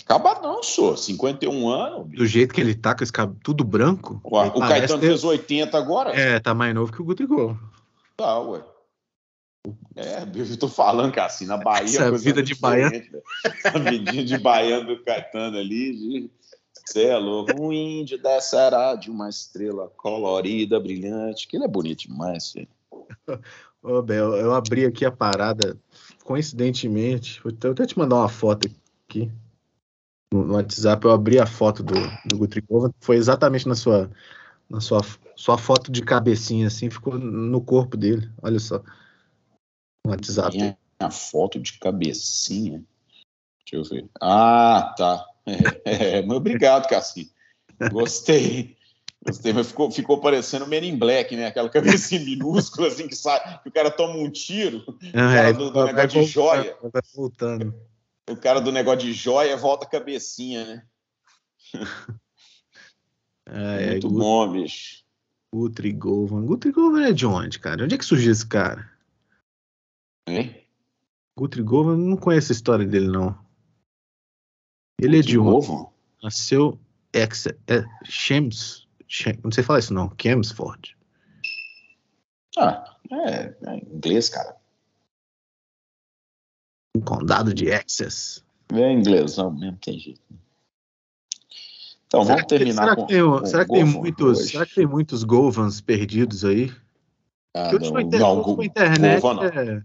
Acaba não, senhor. 51 anos. Do jeito que ele tá, com esse cabelo tudo branco. Ué, o Caetano ter... fez 80 agora? É, tá mais novo que o Gutrigol. Tá, ué. É, eu tô falando, cara, assim, na Bahia. Essa vida de baiano. A vidinha de baiano do Caetano ali. Você é louco. Um índio descerá de uma estrela colorida, brilhante. Que ele é bonito demais, filho. Ô, Bel, eu abri aqui a parada, coincidentemente. Vou até te mandar uma foto aqui. No WhatsApp, eu abri a foto do, do Gutrikova. Foi exatamente na sua, na sua, sua foto de cabecinha, assim, ficou no corpo dele. Olha só. No WhatsApp. Minha, a foto de cabecinha. Deixa eu ver. Ah, tá. É, é, obrigado, Cassi. Gostei. Gostei, mas ficou, ficou parecendo Men in Black, né? Aquela cabecinha minúscula, assim, que sai, que o cara toma um tiro. Ah, é, do, do negócio de joia. Vai voltando. O cara do negócio de joia volta a cabecinha, né? É, Muito é, bom, bicho. Guthrie Govan. Guthrie Govan é de onde, cara? Onde é que surgiu esse cara? Hein? Guthrie Govan, não conheço a história dele, não. Ele Guthrie é de onde? Nasceu ex, é, Shems, não sei falar isso não, Chelmsford. Ah, é, é inglês, cara. Um condado de Essex. É inglês, não, mesmo tem jeito. Então, será vamos terminar será com, que tem, com será que tem muitos, Será que tem muitos Govans perdidos aí? Ah, não, inter... não, internet Govan não. É...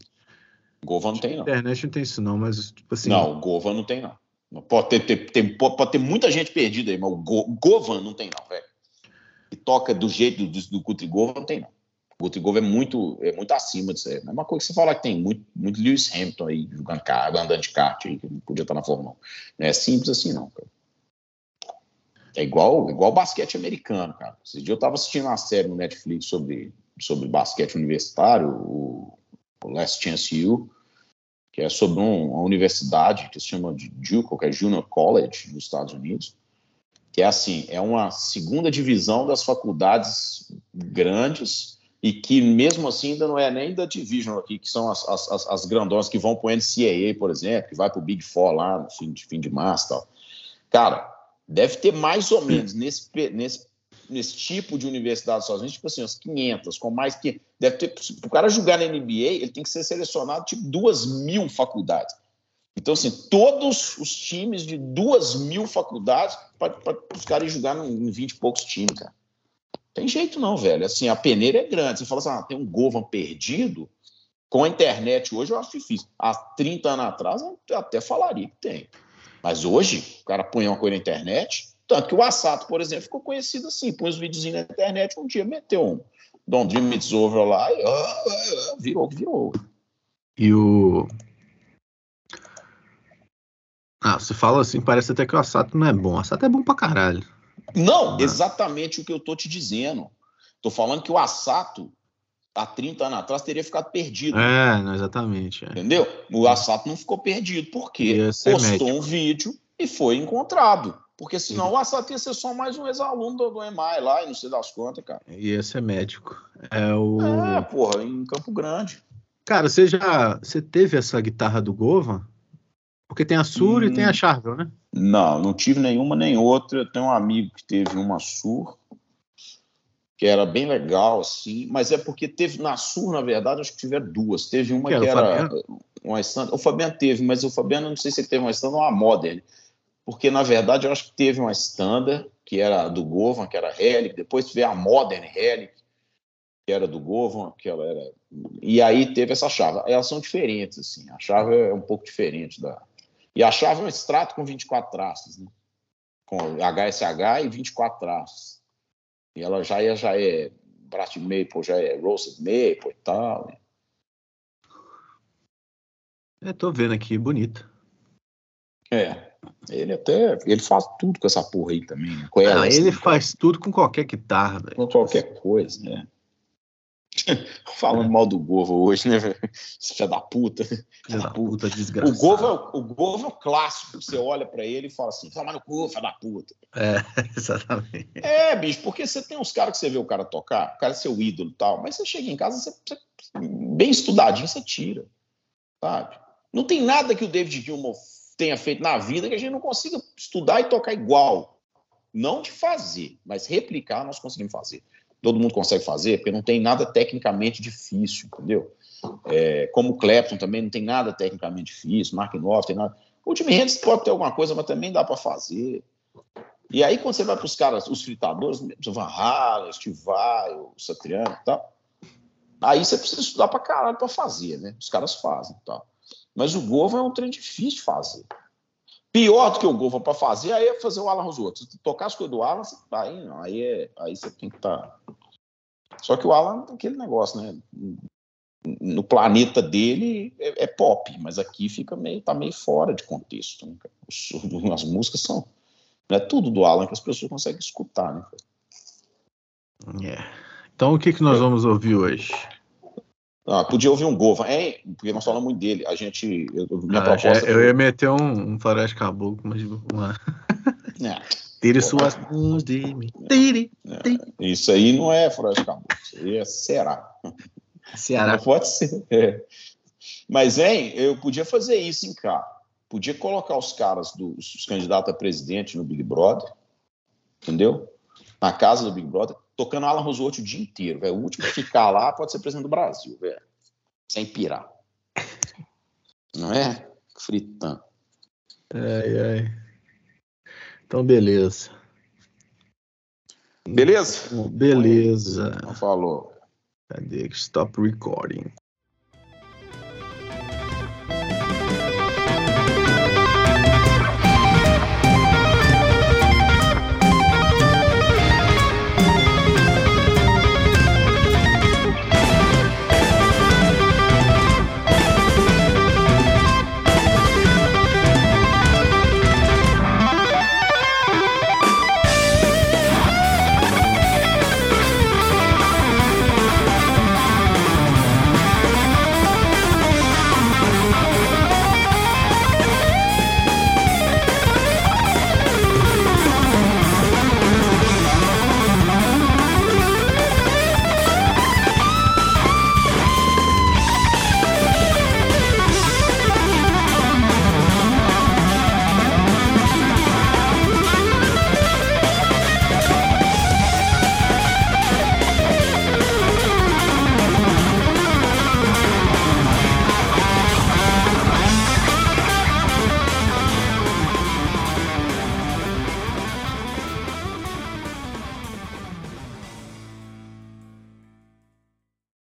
Govan não tem, não. internet não tem isso, não, mas tipo assim. Não, Govan não tem, não. Pode ter, ter, ter, pode ter muita gente perdida aí, mas o Go, Govan não tem, não, velho. Que toca do jeito do, do Kutrigova, não tem, não. Kutrigova é muito, é muito acima disso aí. É a mesma coisa que você falar que tem muito, muito Lewis Hamilton aí jogando carro, andando de kart aí, que não podia estar na Fórmula 1. Não é simples assim, não, cara. É igual, igual basquete americano, cara. Esse dia eu estava assistindo uma série no Netflix sobre, sobre basquete universitário, o, o Last Chance U, que é sobre um, uma universidade que se chama de Duke, que é Junior College, nos Estados Unidos, que é assim, é uma segunda divisão das faculdades grandes e que mesmo assim ainda não é nem da Division aqui, que são as, as, as grandonas que vão para o NCAA, por exemplo, que vai para o Big Four lá no fim de, fim de março tal. Cara, deve ter mais ou menos nesse, nesse, nesse tipo de universidade sozinho, tipo assim, umas 500, com mais que deve ter, para o cara jogar na NBA, ele tem que ser selecionado tipo duas mil faculdades. Então, assim, todos os times de duas mil faculdades para os caras jogar em 20 e poucos times, cara. Tem jeito não, velho. Assim, a peneira é grande. Você fala assim, ah, tem um Govan perdido. Com a internet hoje eu acho difícil. Há 30 anos atrás eu até falaria que tem. Mas hoje, o cara põe uma coisa na internet, tanto que o Assato, por exemplo, ficou conhecido assim, põe os videozinhos na internet, um dia meteu um Don't Dream It's Over lá e uh, virou que virou. E o... Ah, você fala assim, parece até que o Assato não é bom. O Assato é bom pra caralho. Não, exatamente o que eu tô te dizendo. Tô falando que o Assato, há 30 anos atrás, teria ficado perdido. É, exatamente. É. Entendeu? O Assato não ficou perdido, porque postou médico. um vídeo e foi encontrado. Porque senão o Assato ia ser só mais um ex-aluno do, do EMAI lá, e não sei das contas, cara. Ia ser médico. É o. É, porra, em Campo Grande. Cara, você já. Você teve essa guitarra do Govan? Porque tem a Sur hum, e tem a hum. Charvel, né? Não, não tive nenhuma nem outra. Eu tenho um amigo que teve uma Sur, que era bem legal, assim, mas é porque teve na Sur, na verdade, acho que tiveram duas. Teve uma que, que era, uma stand. O Fabiano teve, mas o Fabiano não sei se ele teve uma stand ou uma Modern. Porque, na verdade, eu acho que teve uma standard, que era do Govan, que era Helic, depois teve a Modern Helic, que era do Govan, que ela era. E aí teve essa chave. Elas são diferentes, assim. A chave é um pouco diferente da, e a chave é um extrato com 24 traços, né? com HSH e 24 traços. E ela já é, já é Brat Maple, já é Roasted Maple e tal. Né? É, tô vendo aqui, bonita. É, ele até, ele faz tudo com essa porra aí também, né? Com ela, ah, ele assim, faz tudo com qualquer guitarra, velho. Com qualquer coisa, né? Falando mal do Gova hoje, né, velho? Filha da puta. Filha da puta, desgraçado. O Gova, é o Gova é o clássico. Você olha pra ele e fala assim: toma no cu, filha da puta. É, exatamente. É, bicho, porque você tem uns caras que você vê o cara tocar, o cara é seu ídolo e tal, mas você chega em casa, você, você, bem estudadinho, você tira. Sabe? Não tem nada que o David Gilmour tenha feito na vida que a gente não consiga estudar e tocar igual. Não de fazer, mas replicar nós conseguimos fazer todo mundo consegue fazer, porque não tem nada tecnicamente difícil, entendeu? É, como o Clapton também não tem nada tecnicamente difícil, Mark Knopfler tem nada. O Jimi Hendrix pode ter alguma coisa, mas também dá para fazer. E aí, quando você vai para os caras, os fritadores, Van Halen, Steve Vai, o Satriano e tal, aí você precisa estudar para caralho para fazer, né? Os caras fazem e tal. Mas o Gova é um trem difícil de fazer. Pior do que o Gova para fazer, aí é fazer o Alan Rosoto. Se tocar as coisas do Alan, aí, não, aí, é, aí você tem que estar. Tá... Só que o Alan tem aquele negócio, né? No planeta dele é, é, pop, mas aqui fica meio, tá meio fora de contexto. Né? As músicas são. Não é tudo do Alan que as pessoas conseguem escutar, né? Yeah. É. Então o que, que nós é. vamos ouvir hoje? Ah, podia ouvir um Gova, hein? Porque nós falamos muito dele. A gente. Eu, minha ah, proposta. Eu, ia meter um, um faroeste caboclo, mas uma. É. Tire suas mãos de mim. Tire, tire. É. Isso aí não é faroeste caboclo. Isso aí é Ceará. Ceará. Não pode ser. É. Mas, hein, eu podia fazer isso em cá. Podia colocar os caras dos os candidatos a presidente no Big Brother, entendeu? Na casa do Big Brother tocando Alan Roosevelt o dia inteiro, velho. O último que ficar lá pode ser presidente do Brasil, velho. Sem pirar. Não é? Fritando. Ai, ai. Então, beleza. Beleza? Beleza. Então, falou. Cadê? Stop recording.